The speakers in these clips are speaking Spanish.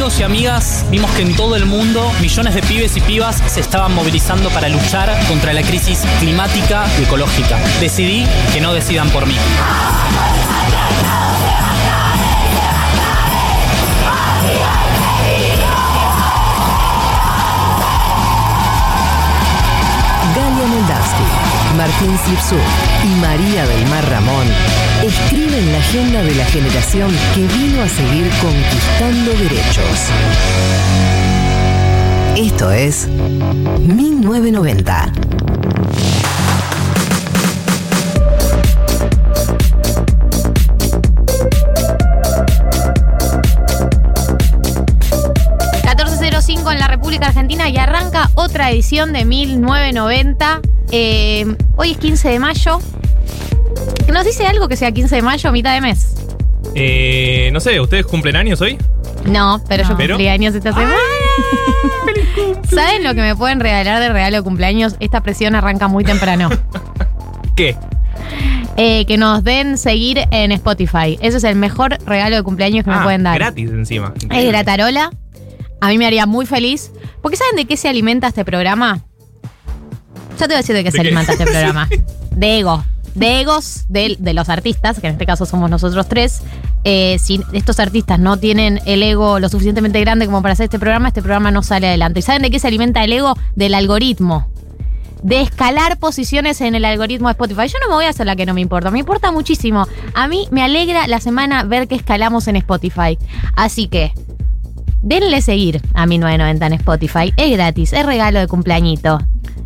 Amigos y amigas vimos que en todo el mundo millones de pibes y pibas se estaban movilizando para luchar contra la crisis climática y ecológica. Decidí que no decidan por mí. Galia Moldavsky, Martín Sipsu y María del Mar Ramón escriben la agenda de la generación que vino a seguir conquistando derechos. Esto es 1990. en la República Argentina y arranca otra edición de 1990. Eh, hoy es 15 de mayo. ¿Nos dice algo que sea 15 de mayo, mitad de mes? Eh, no sé, ¿ustedes cumplen años hoy? No, pero yo ¿Pero? cumplí años esta semana. ¿Saben lo que me pueden regalar de regalo de cumpleaños? Esta presión arranca muy temprano. ¿Qué? Eh, que nos den seguir en Spotify. Ese es el mejor regalo de cumpleaños que me Ah, pueden dar. Gratis encima. Es gratarola. A mí me haría muy feliz. Porque ¿saben de qué se alimenta este programa? Yo te voy a decir de qué ¿De se qué? alimenta este programa. De ego. De egos de, de los artistas, que en este caso somos nosotros tres. Eh, si estos artistas no tienen el ego lo suficientemente grande como para hacer este programa, este programa no sale adelante. ¿Y saben de qué se alimenta el ego? Del algoritmo. De escalar posiciones en el algoritmo de Spotify. Yo no me voy a hacer la que no me importa, me importa muchísimo. A mí me alegra la semana ver que escalamos en Spotify. Así que, Denle seguir a 1990 en Spotify. Es gratis, es regalo de cumpleañito.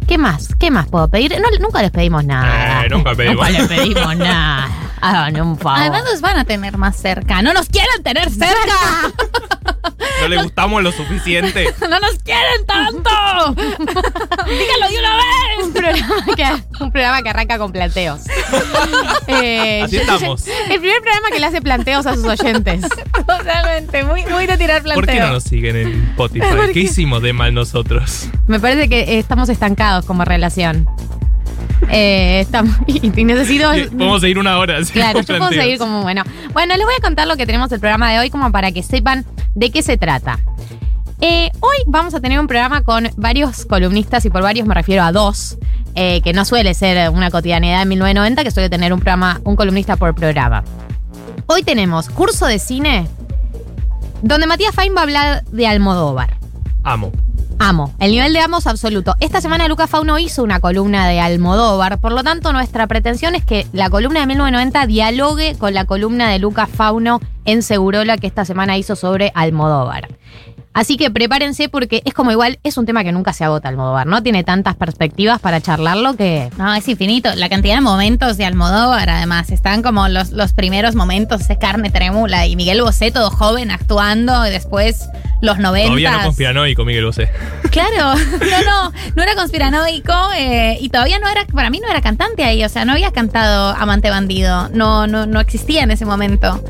¿Qué más? ¿Qué más puedo pedir? No, nunca les pedimos nada. Eh, nunca pedimos. Nunca les pedimos nada. Hagan un favor. Además nos van a tener más cerca. No nos quieren tener cerca. No le gustamos lo suficiente. no nos quieren tanto. Dígalo de una vez. un, programa que, un programa que arranca con planteos. Eh, Así yo- estamos. El primer programa que le hace planteos a sus oyentes. Totalmente. Muy, muy de tirar planteo. ¿Por qué no nos siguen en Spotify? ¿Por qué? ¿Qué hicimos de mal nosotros? Me parece que estamos estancados como relación. Eh, estamos, y, y necesito. Podemos seguir una hora. así Claro, yo puedo seguir como bueno. Bueno, les voy a contar lo que tenemos el programa de hoy como para que sepan de qué se trata. Eh, hoy vamos a tener un programa con varios columnistas y por varios me refiero a dos, eh, que no suele ser una cotidianidad en 1990, que suele tener un programa, un columnista por programa. Hoy tenemos curso de cine donde Matías Fain va a hablar de Almodóvar. Amo. Amo. El nivel de amo es absoluto. Esta semana Luca Fauno hizo una columna de Almodóvar, por lo tanto nuestra pretensión es que la columna de 1990 dialogue con la columna de Luca Fauno en Segurola que esta semana hizo sobre Almodóvar. Así que prepárense porque es como igual, es un tema que nunca se agota Almodóvar, ¿no? Tiene tantas perspectivas para charlarlo que... No, es infinito. La cantidad de momentos de Almodóvar, además, están como los, los primeros momentos, ese carne trémula y Miguel Bosé todo joven actuando y después los 90. Todavía no conspiranoico, Miguel Bosé. Claro, no, no, no era conspiranoico eh, y todavía no era, para mí no era cantante ahí, o sea, no había cantado Amante Bandido, no, no, no existía en ese momento.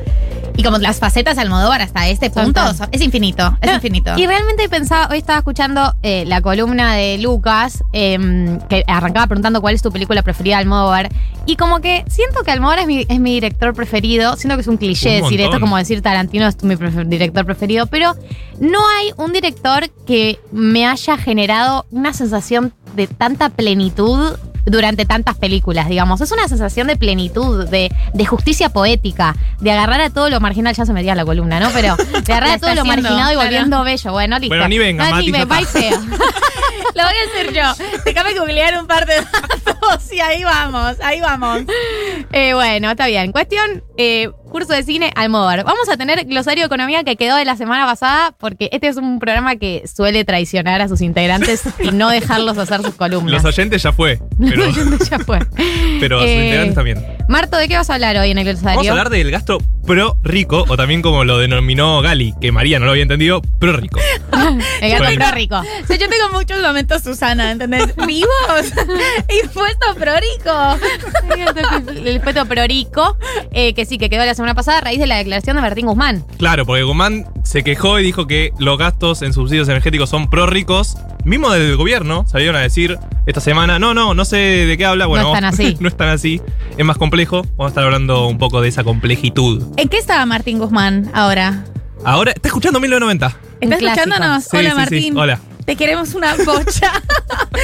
Y como las facetas de Almodóvar hasta este punto, Total. son- es infinito, es No, infinito. Y realmente pensaba, hoy estaba escuchando eh, la columna de Lucas, em, que arrancaba preguntando cuál es tu película preferida de Almodóvar. Y como que siento que Almodóvar es mi, es mi director preferido. Siento que es un cliché Un decir esto, montón. como decir Tarantino es mi prefer- director preferido. Pero no hay un director que me haya generado una sensación de tanta plenitud durante tantas películas, digamos. Es una sensación de plenitud, de, de justicia poética, de agarrar a todo lo marginal, ya se metía la columna, ¿no? Pero de todo lo haciendo, marginado y claro. volviendo bello. Bueno, listo. Bueno, ni venga, No, Mati, me feo. Lo voy a hacer yo. Déjame googlear un par de datos. sí, ahí vamos, ahí vamos. Eh, bueno, está bien. Cuestión, eh, curso de cine Almodóvar. Vamos a tener glosario de economía que quedó de la semana pasada porque este es un programa que suele traicionar a sus integrantes y no dejarlos hacer sus columnas. Los oyentes ya fue. Pero, ya fue. pero sus Eh, integrantes también. Marto, ¿de qué vas a hablar hoy en el glosario? Vamos a hablar del gasto pro rico, o también como lo denominó Gali, que María no lo había entendido, pro rico. El gato el- pro rico. O sea, yo tengo muchos momentos Susana, ¿entendés? Vivos. Impuesto prorico. El feto prorico, eh, que sí, que quedó la semana pasada a raíz de la declaración de Martín Guzmán. Claro, porque Guzmán se quejó y dijo que los gastos en subsidios energéticos son pro ricos. Mismo del gobierno salieron a decir esta semana, no, no, no sé de qué habla. Bueno, No están así. no están así. Es más complejo. Vamos a estar hablando un poco de esa complejitud. ¿En qué estaba Martín Guzmán ahora? Ahora, ¿está escuchando 1990? ¿Estás clásico. escuchándonos? Sí, Hola, sí, sí. Martín. Hola. Te queremos una bocha.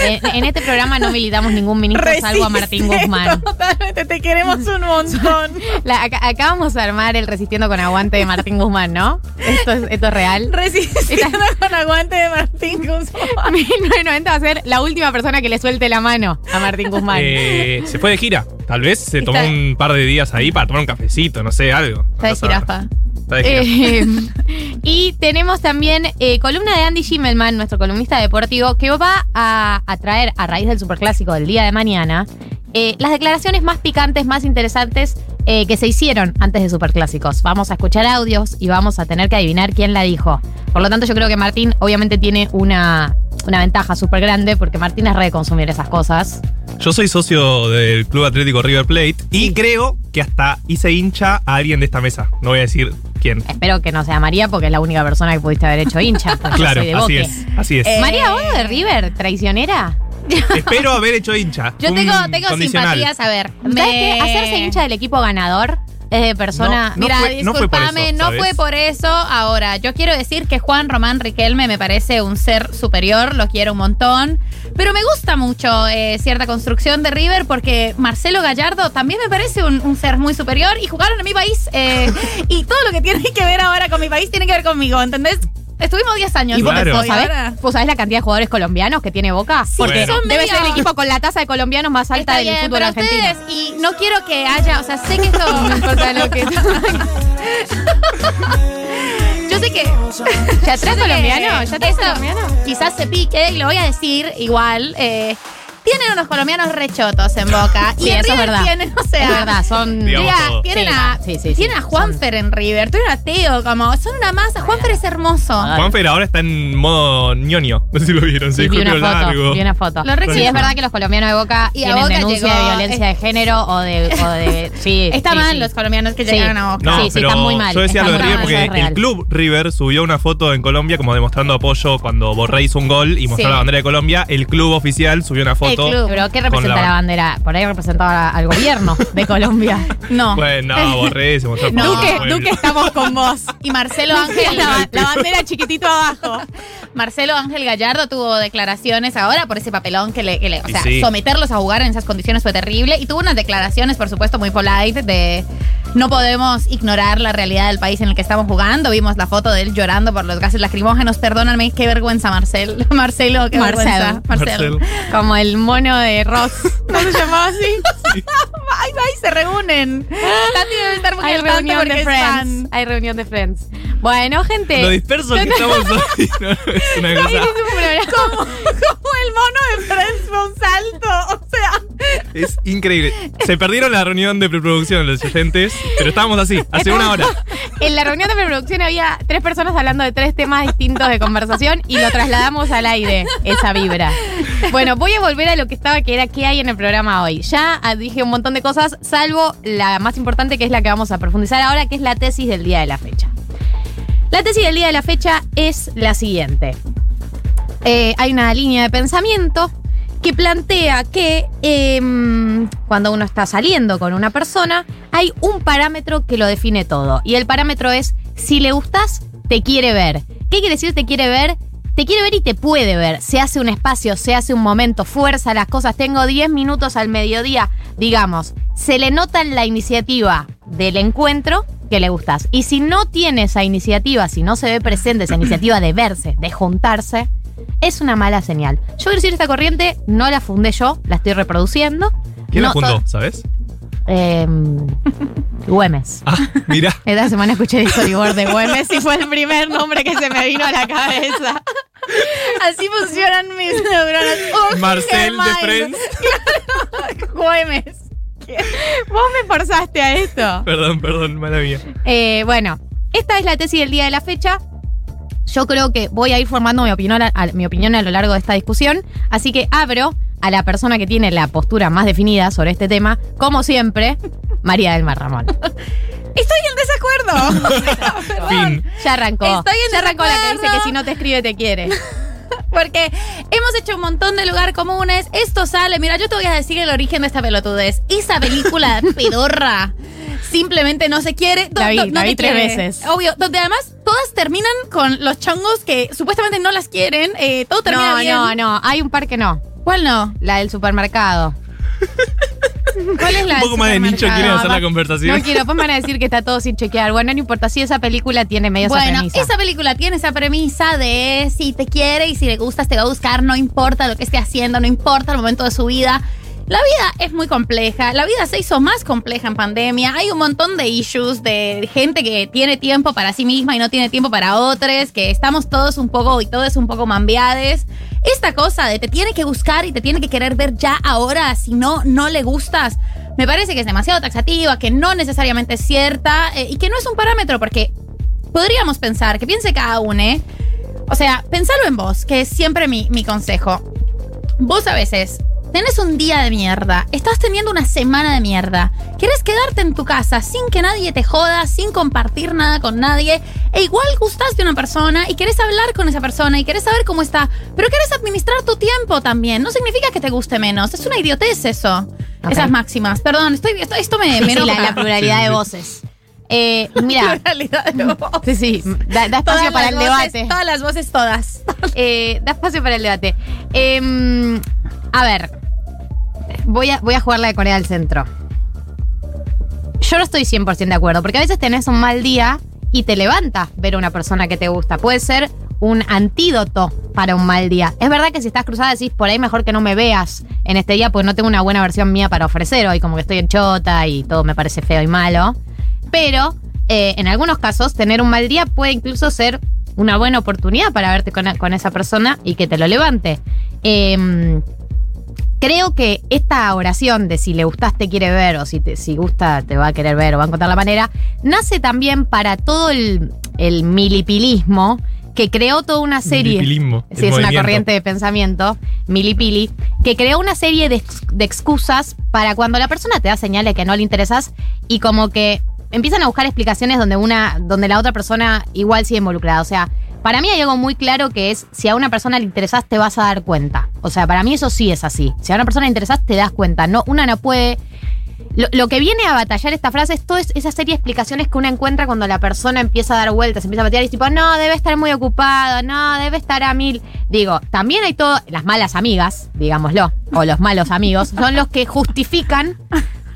En, en este programa no militamos ningún ministro salvo a Martín Resiste, Guzmán. Totalmente, te queremos un montón. La- acá, acá vamos a armar el Resistiendo con Aguante de Martín Guzmán, ¿no? Esto es, esto es real. Resistiendo con aguante de Martín Guzmán. 1990 va a ser la última persona que le suelte la mano a Martín Guzmán. Eh, se fue de gira. Tal vez se tomó Está- un par de días ahí para tomar un cafecito, no sé, algo. Está de jirafa. Eh, y tenemos también eh, columna de Andy Schimmelman, nuestro columnista deportivo, que va a, a traer a raíz del superclásico del día de mañana eh, las declaraciones más picantes, más interesantes eh, que se hicieron antes de superclásicos. Vamos a escuchar audios y vamos a tener que adivinar quién la dijo. Por lo tanto, yo creo que Martín obviamente tiene una, una ventaja súper grande porque Martín es re de consumir esas cosas. Yo soy socio del Club Atlético River Plate y creo que hasta hice hincha a alguien de esta mesa. No voy a decir quién. Espero que no sea María porque es la única persona que pudiste haber hecho hincha. Claro, soy de así es. Así es. Eh, María, ¿vos de River? ¿Traicionera? Espero haber hecho hincha. Yo tengo, tengo simpatías, a ver. ¿Sabes qué? Hacerse hincha del equipo ganador es de persona. No, no Mira, fue- no fue por discúlpame, eso, no ¿sabes? fue por eso. Ahora, yo quiero decir que Juan Román Riquelme me parece un ser superior, lo quiero un montón. Pero me gusta mucho eh, cierta construcción de River porque Marcelo Gallardo también me parece un, un ser muy superior y jugaron en mi país. eh, y todo lo que tiene que ver ahora con mi país tiene que ver conmigo, ¿entendés? Estuvimos 10 años. ¿Y vos, Claro. vos sabés, ahora- vos sabés la cantidad de jugadores colombianos que tiene Boca? Porque Bueno. debe ser el equipo con la tasa de colombianos más alta Está del bien, fútbol pero argentino. ustedes, y no quiero que haya, o sea, sé que esto No importa lo que. Yo sé que. ¿Ya atrás colombiano? ¿Ya atrás colombiano? Quizás se pique, y lo voy a decir igual. eh, tienen unos colombianos rechotos en boca. Sí, y en eso es verdad. Tienen, o sea. Es verdad, son. Digamos Mira, todo. tienen Sí, a, sí, sí, sí, tienen a son- Juanfer en River, tuvieron a Teo, como, son una masa. Juanfer es hermoso. Juanfer ahora está en modo ñoño. No sé si lo vieron. Se Sí, vi dejó el una pelo foto. largo. Vi una foto. Lo re sí, es verdad que los colombianos de Boca Y a tienen Boca denuncia llegó- de violencia de género o de. O de sí, Está sí, mal sí. los colombianos que Sí. llegaron a Boca. No, Sí, sí, pero están muy mal, yo decía lo de muy River mal, porque eso es real. el club River subió una foto en Colombia como demostrando apoyo cuando Borré hizo un gol y mostró Sí. la bandera de Colombia. El club oficial subió una foto. Club. Pero ¿qué representa la- la bandera? Por ahí representaba al gobierno de Colombia. No. Bueno, no, Borré se mostró No. Duque, estamos con vos. Y Marcelo Ángel. La, la bandera chiquitito abajo. Marcelo Ángel Gallardo tuvo declaraciones ahora por ese papelón que le, que le- o sea, sí. someterlos a jugar en esas condiciones fue terrible y tuvo unas declaraciones, por supuesto, muy polite de no podemos ignorar la realidad del país en el que estamos jugando. Vimos la foto de él llorando por los gases lacrimógenos. Perdónanme, qué vergüenza, Marcel. Marcelo, qué Marcel. vergüenza. Marcel. Marcel. Como el mono de Ross. ¿No se llamaba así? Ay, ay, se reúnen. Tati debe estar muy Hay al reunión de Friends. fan. Hay reunión de Friends. Bueno, gente. Lo disperso que estamos hoy. no, es una cosa. Como el mono de Friends fue un salto. O sea, Es increíble. Se perdieron la reunión de preproducción los oyentes, pero estábamos así, hace una hora. En la reunión de preproducción había tres personas hablando de tres temas distintos de conversación y lo trasladamos al aire, esa vibra. Bueno, voy a volver a lo que estaba, que era qué hay en el programa hoy. Ya dije un montón de cosas, salvo la más importante que es la que vamos a profundizar ahora, que es la tesis del día de la fecha. La tesis del día de la fecha es la siguiente. Eh, hay una línea de pensamiento que plantea que em, cuando uno está saliendo con una persona, hay un parámetro que lo define todo. Y el parámetro es, si le gustas, te quiere ver. ¿Qué quiere decir te quiere ver? Te quiere ver y te puede ver. Se hace un espacio, se hace un momento, fuerza las cosas. Tengo 10 minutos al mediodía, digamos. Se le nota en la iniciativa del encuentro que le gustas. Y si no tiene esa iniciativa, si no se ve presente esa iniciativa de verse, de juntarse, es una mala señal. Yo quiero decir, esta corriente no la fundé yo, la estoy reproduciendo. ¿Quién No, la fundó, sabes? Eh, Güemes. Ah, mira. Esta semana escuché el storyboard de Güemes y fue el primer nombre que se me vino a la cabeza. Así funcionan mis neuronas. Ugh, Marcel de. Friends. Güemes. Vos me forzaste a esto. Perdón, perdón, mala mía. Eh, bueno, esta es la tesis del día de la fecha. Yo creo que voy a ir formando mi opinión, a, a- mi opinión a lo largo de esta discusión. Así que abro a la persona que tiene la postura más definida sobre este tema, como siempre, María del Mar Ramón. Estoy en desacuerdo. Fin. Ya arrancó. Estoy en ya arrancó la que dice que si no te escribe te quiere. Porque hemos hecho un montón de lugar comunes. Esto sale. Mira, yo te voy a decir el origen de esta pelotudez. Esa película pedorra simplemente no se quiere. No la te vi tres quiere. veces. Obvio. Donde además todas terminan con los chongos que supuestamente no las quieren. Eh, todo termina No, bien. no, no. Hay un par que no. ¿Cuál no? La del supermercado. ¿Cuál es la Un poco más de nicho quieren hacer la conversación. No quiero, pues me van a decir que está todo sin chequear. Bueno, no importa. Si esa película tiene medio esa Bueno, premisa. esa película tiene esa premisa de si te quiere y si le gustas te va a buscar, no importa lo que esté haciendo, no importa el momento de su vida. La vida es muy compleja, la vida se hizo más compleja en pandemia, hay un montón de issues de gente que tiene tiempo para sí misma y no tiene tiempo para otros, que estamos todos un poco y todos un poco mambiades. Esta cosa de te tiene que buscar y te tiene que querer ver ya ahora, si no, no le gustas, me parece que es demasiado taxativa, que no necesariamente es cierta eh, y que no es un parámetro porque podríamos pensar, que piense cada uno, ¿eh? O sea, pensalo en vos, que es siempre mi, mi consejo. Vos a veces tenés un día de mierda, estás teniendo una semana de mierda, querés quedarte en tu casa sin que nadie te joda, sin compartir nada con nadie, e igual gustás de una persona y querés hablar con esa persona y querés saber cómo está, pero querés administrar tu tiempo también. No significa que te guste menos, es una idiotez eso. Esas máximas. Perdón, estoy, esto, esto me, Sí, me sí, la, pluralidad Sí, de voces. Eh, mira, Pluralidad de voces. sí, sí, da, da espacio Todas para el voces, debate. Todas las voces, todas. Eh, da espacio para el debate. Em, a ver, voy a, voy jugar la de Corea del Centro. Yo no estoy 100% de acuerdo, porque a veces tenés un mal día y te levanta ver a una persona que te gusta. Puede ser un antídoto para un mal día. Es verdad que si estás cruzada decís, por ahí mejor que no me veas en este día, porque no tengo una buena versión mía para ofrecer hoy, como que estoy en chota y todo me parece feo y malo. Pero eh, en algunos casos, tener un mal día puede incluso ser una buena oportunidad para verte con, con esa persona y que te lo levante. Em, creo que esta oración de si le gustas te quiere ver o si, te, si gusta te va a querer ver o va a encontrar la manera, nace también para todo el, el milipilismo que creó toda una serie. Sí, es una corriente de pensamiento, milipili, que creó una serie de, de excusas para cuando la persona te da señales que no le interesas y como que empiezan a buscar explicaciones donde una, donde la otra persona igual sigue involucrada. O sea, para mí hay algo muy claro que es si a una persona le interesás te vas a dar cuenta. O sea, para mí eso sí es así. Si a una persona le interesás te das cuenta. No, una no puede. Lo, que viene a batallar esta frase es toda es- esa serie de explicaciones que uno encuentra cuando la persona empieza a dar vueltas, empieza a batear y es tipo, no, debe estar muy ocupado, no, debe estar a mil. Digo, también hay todo, las malas amigas, digámoslo, o los malos amigos, son los que justifican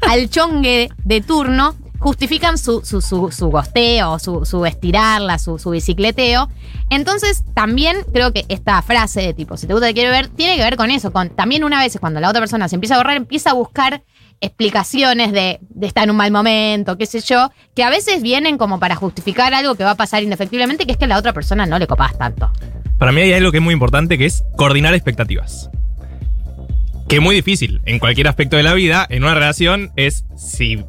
al chongue de turno, justifican su, su, su, su gosteo, su, su estirarla, su, su bicicleteo. Entonces, también creo que esta frase de tipo, si te gusta, te quiero ver, tiene que ver con eso, con también una vez cuando la otra persona se empieza a borrar, empieza a buscar explicaciones de, de estar en un mal momento, qué sé yo, que a veces vienen como para justificar algo que va a pasar indefectiblemente, que es que a la otra persona no le copas tanto. Para mí hay algo que es muy importante que es coordinar expectativas. Que es muy difícil en cualquier aspecto de la vida. En una relación es si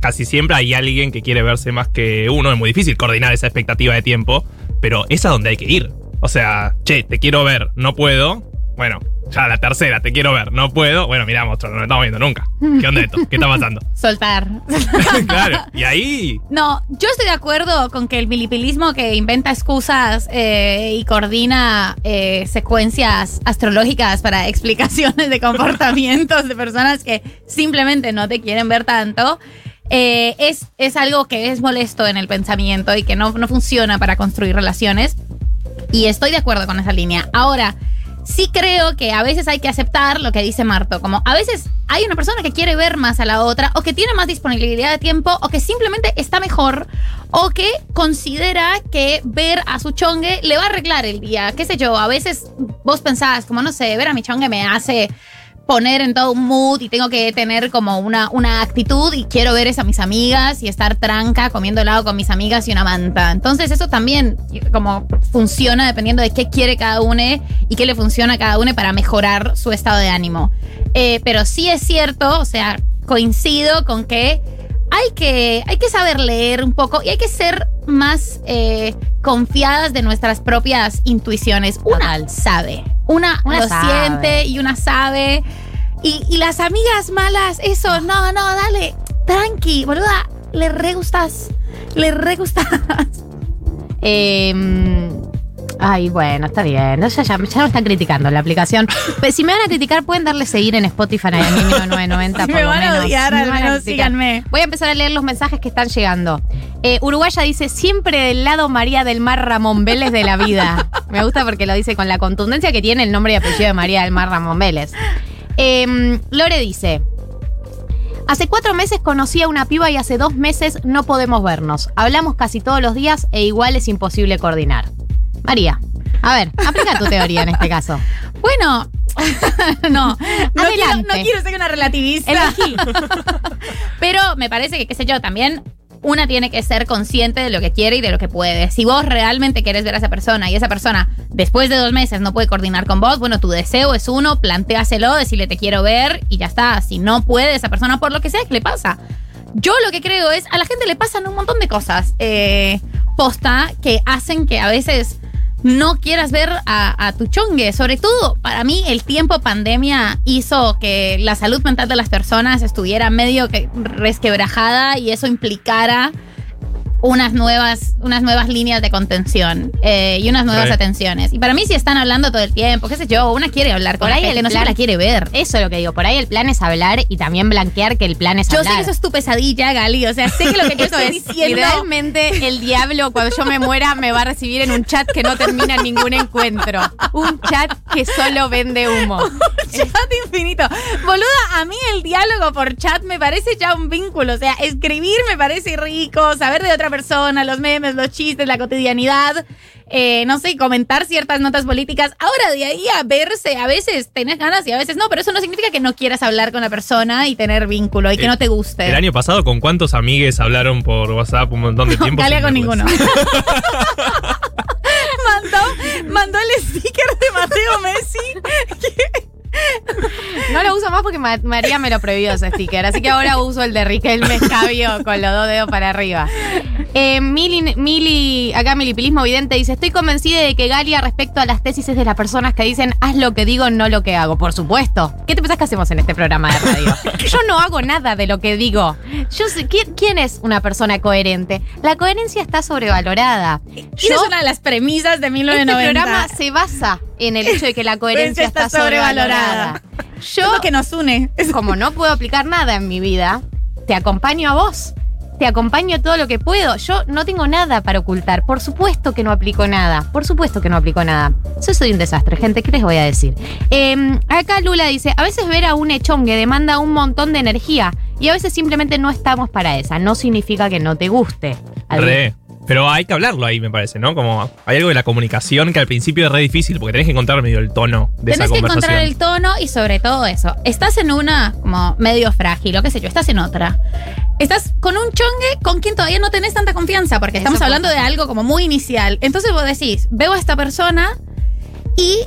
casi siempre hay alguien que quiere verse más que uno. Es muy difícil coordinar esa expectativa de tiempo, pero es a donde hay que ir. O sea, che, te quiero ver, no puedo. Bueno, ya la tercera, te quiero ver, no puedo. Bueno, mirá, monstruo, no nos estamos viendo nunca. ¿Qué onda esto? ¿Qué está pasando? Soltar. claro, y ahí No, yo estoy de acuerdo con que el milipilismo que inventa excusas eh, y coordina eh, secuencias astrológicas para explicaciones de comportamientos de personas que simplemente no te quieren ver tanto, eh, es, es algo que es molesto en el pensamiento y que no, no funciona para construir relaciones. Y estoy de acuerdo con esa línea. Ahora, sí creo que a veces hay que aceptar lo que dice Marto. Como a veces hay una persona que quiere ver más a la otra, o que tiene más disponibilidad de tiempo, o que simplemente está mejor, o que considera que ver a su chongue le va a arreglar el día. Qué sé yo, a veces vos pensás, como no sé, ver a mi chongue me hace poner en todo un mood y tengo que tener como una, una actitud y quiero ver eso a mis amigas y estar tranca comiendo helado con mis amigas y una manta. Entonces eso también como funciona dependiendo de qué quiere cada uno y qué le funciona a cada uno para mejorar su estado de ánimo. Eh, pero sí es cierto, o sea, coincido con que hay que, hay que saber leer un poco y hay que ser más eh, confiadas de nuestras propias intuiciones. Una sabe, una, Una lo sabe. siente y una sabe. Y, y las amigas malas, eso, no, no, dale, tranqui, boluda, le re gustas, le re gustas. Eh, ay, bueno, está bien. Ya, ya, ya me están criticando la aplicación. Pero si me van a criticar, pueden darle seguir en Spotify a mí 1990. Si por me lo van a odiar, al menos síganme. Voy a empezar a leer los mensajes que están llegando. Eh, Uruguaya dice, siempre del lado María del Mar Ramón Vélez de la vida. Me gusta porque lo dice con la contundencia que tiene el nombre y apellido de María del Mar Ramón Vélez. Eh, Lore dice, Hace cuatro meses conocí a una piba y hace dos meses no podemos vernos. Hablamos casi todos los días e igual es imposible coordinar. María, a ver, aplica tu teoría en este caso. Bueno, no, no quiero, no quiero ser una relativista. Elegí. Pero me parece que, qué sé yo, también una tiene que ser consciente de lo que quiere y de lo que puede. Si vos realmente querés ver a esa persona y esa persona después de dos meses no puede coordinar con vos, bueno, tu deseo es uno, planteáselo, decirle te quiero ver y ya está. Si no puede esa persona por lo que sea, ¿qué le pasa? Yo lo que creo es, a la gente le pasan un montón de cosas eh, posta que hacen que a veces no quieras ver a, tu chongue. Sobre todo, para mí, el tiempo pandemia hizo que la salud mental de las personas estuviera medio que resquebrajada y eso implicara unas nuevas, unas nuevas líneas de contención eh, y unas nuevas Sí. atenciones. Y para mí, si están hablando todo el tiempo, qué sé yo, una quiere hablar con Por la ahí el no la quiere ver. Eso es lo que digo. Por ahí el plan es hablar y también blanquear que el plan es Yo hablar. sé que eso es tu pesadilla, Gali. O sea, sé que lo que yo estoy es, diciendo. Idealmente, el diablo, cuando yo me muera, me va a recibir en un chat que no termina en ningún encuentro. Un chat que solo vende humo. chat infinito. Boluda, a mí el diálogo por chat me parece ya un vínculo. O sea, escribir me parece rico, saber de otra persona, los memes, los chistes, la cotidianidad. eh, no sé, comentar ciertas notas políticas. Ahora de ahí a verse, a veces tenés ganas y a veces no, pero eso no significa que no quieras hablar con la persona y tener vínculo y que El- no te guste. El año pasado, ¿con cuántos amigues hablaron por WhatsApp un montón de tiempo? Galia sin con ninguno. mandó, mandó el sticker de Mateo Messi. No lo uso más porque Ma- María me lo prohibió ese sticker, así que ahora uso el de Riquelme Escabio con los dos dedos para arriba. Eh, Mili, Mili, acá Milipilismo Vidente dice, estoy convencida de que Galia respecto a las tesis es de las personas que dicen, haz lo que digo, no lo que hago. Por supuesto. ¿Qué te pensás que hacemos en este programa de radio? Yo no hago nada de lo que digo. Yo sé, ¿quién, quién es una persona coherente? La coherencia está sobrevalorada. Y es una de las premisas de Este 1990. programa se basa en el hecho de que la coherencia está está sobrevalorada. Es lo que nos une. Como no puedo aplicar nada en mi vida, te acompaño a vos. Te acompaño todo lo que puedo. Yo no tengo nada para ocultar. Por supuesto que no aplico nada. Por supuesto que no aplico nada. Yo soy un desastre, gente. ¿Qué les voy a decir? Eh, acá Lula dice: A veces ver a un echongue demanda un montón de energía. Y a veces simplemente no estamos para esa. No significa que no te guste. Re. Pero hay que hablarlo ahí, me parece, ¿no? Como hay algo de la comunicación que al principio es re difícil porque tenés que encontrar medio el tono de Tenés esa que conversación. encontrar el tono y sobre todo eso. Estás en una como medio frágil, o qué sé yo, estás en otra. Estás con un chongue con quien todavía no tenés tanta confianza, porque estamos hablando de algo como muy inicial. Entonces vos decís, veo a esta persona y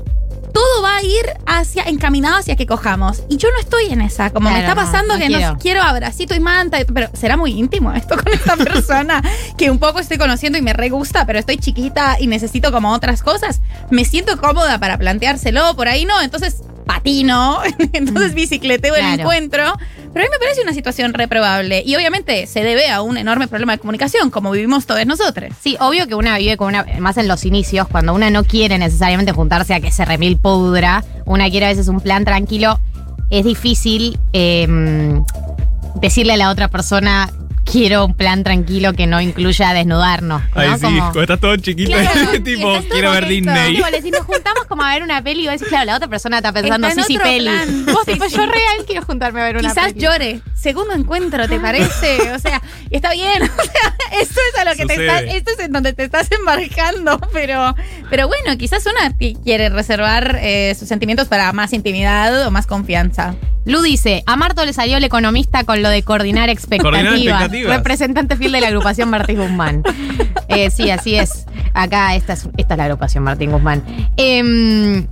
todo va a ir hacia, encaminado hacia que cojamos. Y yo no estoy en esa. Como me está no, pasando no que quiero. no quiero abracito y manta, pero será muy íntimo esto con esta persona que un poco estoy conociendo y me re gusta, pero estoy chiquita y necesito como otras cosas. Me siento cómoda para planteárselo, por ahí no. Entonces patino, entonces bicicleteo el Claro. encuentro. Pero a mí me parece una situación reprobable. Y obviamente se debe a un enorme problema de comunicación, como vivimos todos nosotros. Sí, obvio que una vive con una, más en los inicios, cuando una no quiere necesariamente juntarse a que se remil pudra, una quiere a veces un plan tranquilo, es difícil eh, decirle a la otra persona quiero un plan tranquilo que no incluya desnudarnos. ¿no? Ay, sí, Como- cuando estás todo chiquito, Claro, tipo, quiero ver. Disney. Tipo, le- si nos juntamos como a ver una peli, y vos decís, claro, la otra persona está pensando, Está sí, sí, peli. plan. Vos, Sí, tipo, sí. yo real quiero juntarme a ver una Quizás peli. llore. Segundo encuentro, ¿te parece? O sea, está bien. O sea, esto es a lo que te estás, esto es en donde te estás embarcando, pero, pero bueno, quizás una qui- quiere reservar eh, sus sentimientos para más intimidad o más confianza. Lu dice, a Marto le salió el economista con lo de coordinar expectativas. Coordinar expectativas. Representante fiel de la agrupación Martín Guzmán. Eh, sí, así es. Acá esta es, esta es la agrupación Martín Guzmán. Em,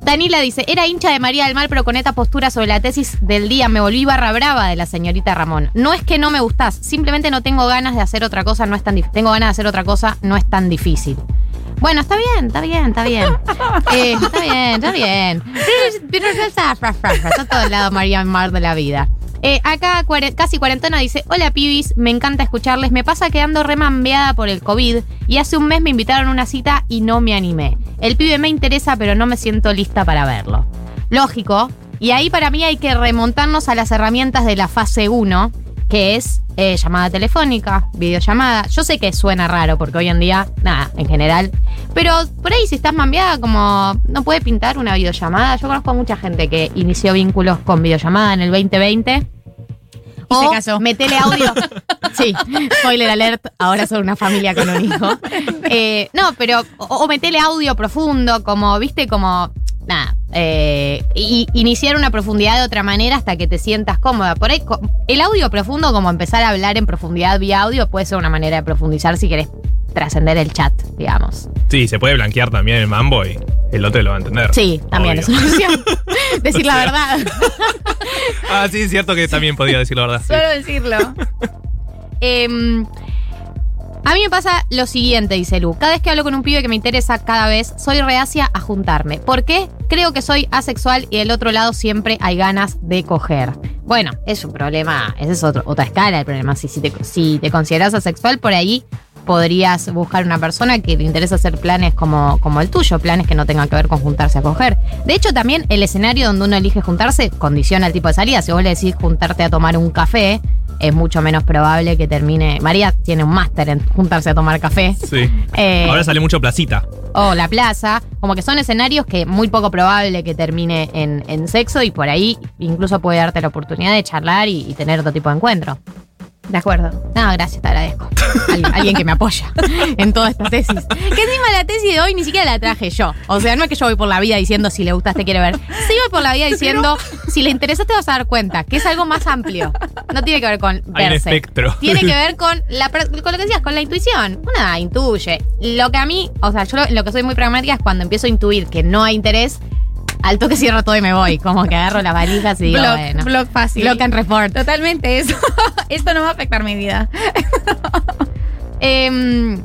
Danila dice, era hincha de María del Mar, pero con esta postura sobre la tesis del día me volví barra brava de la señorita Ramón. No es que no me gustás, simplemente no tengo ganas de hacer otra cosa, no es tan Tengo ganas de hacer otra cosa, no es tan difícil. Bueno, está bien, está bien, está bien. Eh, está bien, está bien. Pero está está a todo lado María Mar de la vida. Eh, acá casi cuarentena dice, hola pibis, me encanta escucharles, me pasa quedando remambeada por el COVID y hace un mes me invitaron a una cita y no me animé. El pibe me interesa pero no me siento lista para verlo. Lógico, y ahí para mí hay que remontarnos a las herramientas de la fase 1, que es eh, llamada telefónica, videollamada. Yo sé que suena raro porque hoy en día, nada, en general. Pero por ahí si estás mambeada, como no puede pintar una videollamada. Yo conozco a mucha gente que inició vínculos con videollamada en el 2020. O casó. metele audio. sí, spoiler alert, ahora son una familia con un hijo. Eh, no, pero, o, o metele audio profundo, como, viste, como, nada, eh, y iniciar una profundidad de otra manera hasta que te sientas cómoda. Por ahí, el audio profundo, como empezar a hablar en profundidad vía audio, puede ser una manera de profundizar si querés trascender el chat, digamos. Sí, se puede blanquear también el mambo y el otro lo va a entender. Sí, también Obvio. es una opción. Decir la verdad. Ah, sí, es cierto que también podía decir la verdad. sí. Suelo decirlo. Em, a mí me pasa lo siguiente, dice Lu. Cada vez que hablo con un pibe que me interesa cada vez, soy reacia a juntarme. ¿Por qué? Creo que soy asexual y del otro lado siempre hay ganas de coger. Bueno, es un problema, esa es otro- otra escala el problema. Si, si, te, si te consideras asexual, por ahí podrías buscar una persona que le interesa hacer planes como, como el tuyo, planes que no tengan que ver con juntarse a coger. De hecho, también el escenario donde uno elige juntarse condiciona el tipo de salida. Si vos le decís juntarte a tomar un café, es mucho menos probable que termine. María tiene un máster en juntarse a tomar café. Sí. Eh, Ahora sale mucho placita. o la plaza, como que son escenarios que muy poco probable que termine en, en sexo y por ahí incluso puede darte la oportunidad de charlar y, y tener otro tipo de encuentro. De acuerdo. No, gracias, te agradezco. Al- alguien que me apoya en toda esta tesis. Que encima la tesis de hoy ni siquiera la traje yo. O sea, no es que yo voy por la vida diciendo si le gustas, te quiere ver. Sí voy por la vida diciendo si le interesa te vas a dar cuenta, que es algo más amplio. No tiene que ver con Hay un verse. espectro. Tiene que ver con, la, con lo que decías, con la intuición. Una intuye. Lo que a mí, o sea, yo lo, lo que soy muy pragmática es cuando empiezo a intuir que no hay interés, al toque cierro todo y me voy. Como que agarro las valijas y digo, Blog, bueno. blog fácil. Block and report. Totalmente eso. Esto no va a afectar mi vida. Em,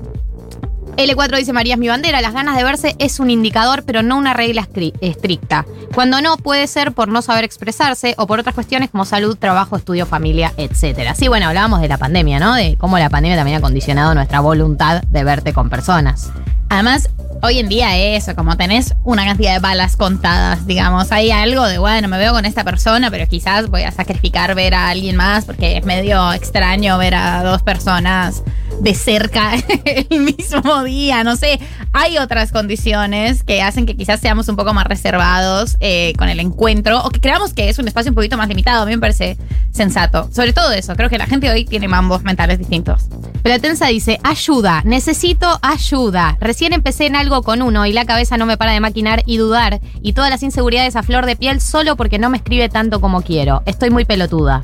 L4 dice María es mi bandera, las ganas de verse es un indicador, pero no una regla estricta. Cuando no, puede ser por no saber expresarse o por otras cuestiones como salud, trabajo, estudio, familia, etc. Sí, bueno, hablábamos de la pandemia, ¿no? De cómo la pandemia también ha condicionado nuestra voluntad de verte con personas. Además, hoy en día eso, como tenés una cantidad de balas contadas, digamos, hay algo de, bueno, me veo con esta persona, pero quizás voy a sacrificar ver a alguien más porque es medio extraño ver a dos personas de cerca el mismo día, no sé, hay otras condiciones que hacen que quizás seamos un poco más reservados eh, con el encuentro o que creamos que es un espacio un poquito más limitado, a mí me parece sensato. Sobre todo eso, creo que la gente hoy tiene mambos mentales distintos. Platensa dice, ayuda, necesito ayuda. Recién empecé en algo con uno y la cabeza no me para de maquinar y dudar. Y todas las inseguridades a flor de piel solo porque no me escribe tanto como quiero. Estoy muy pelotuda.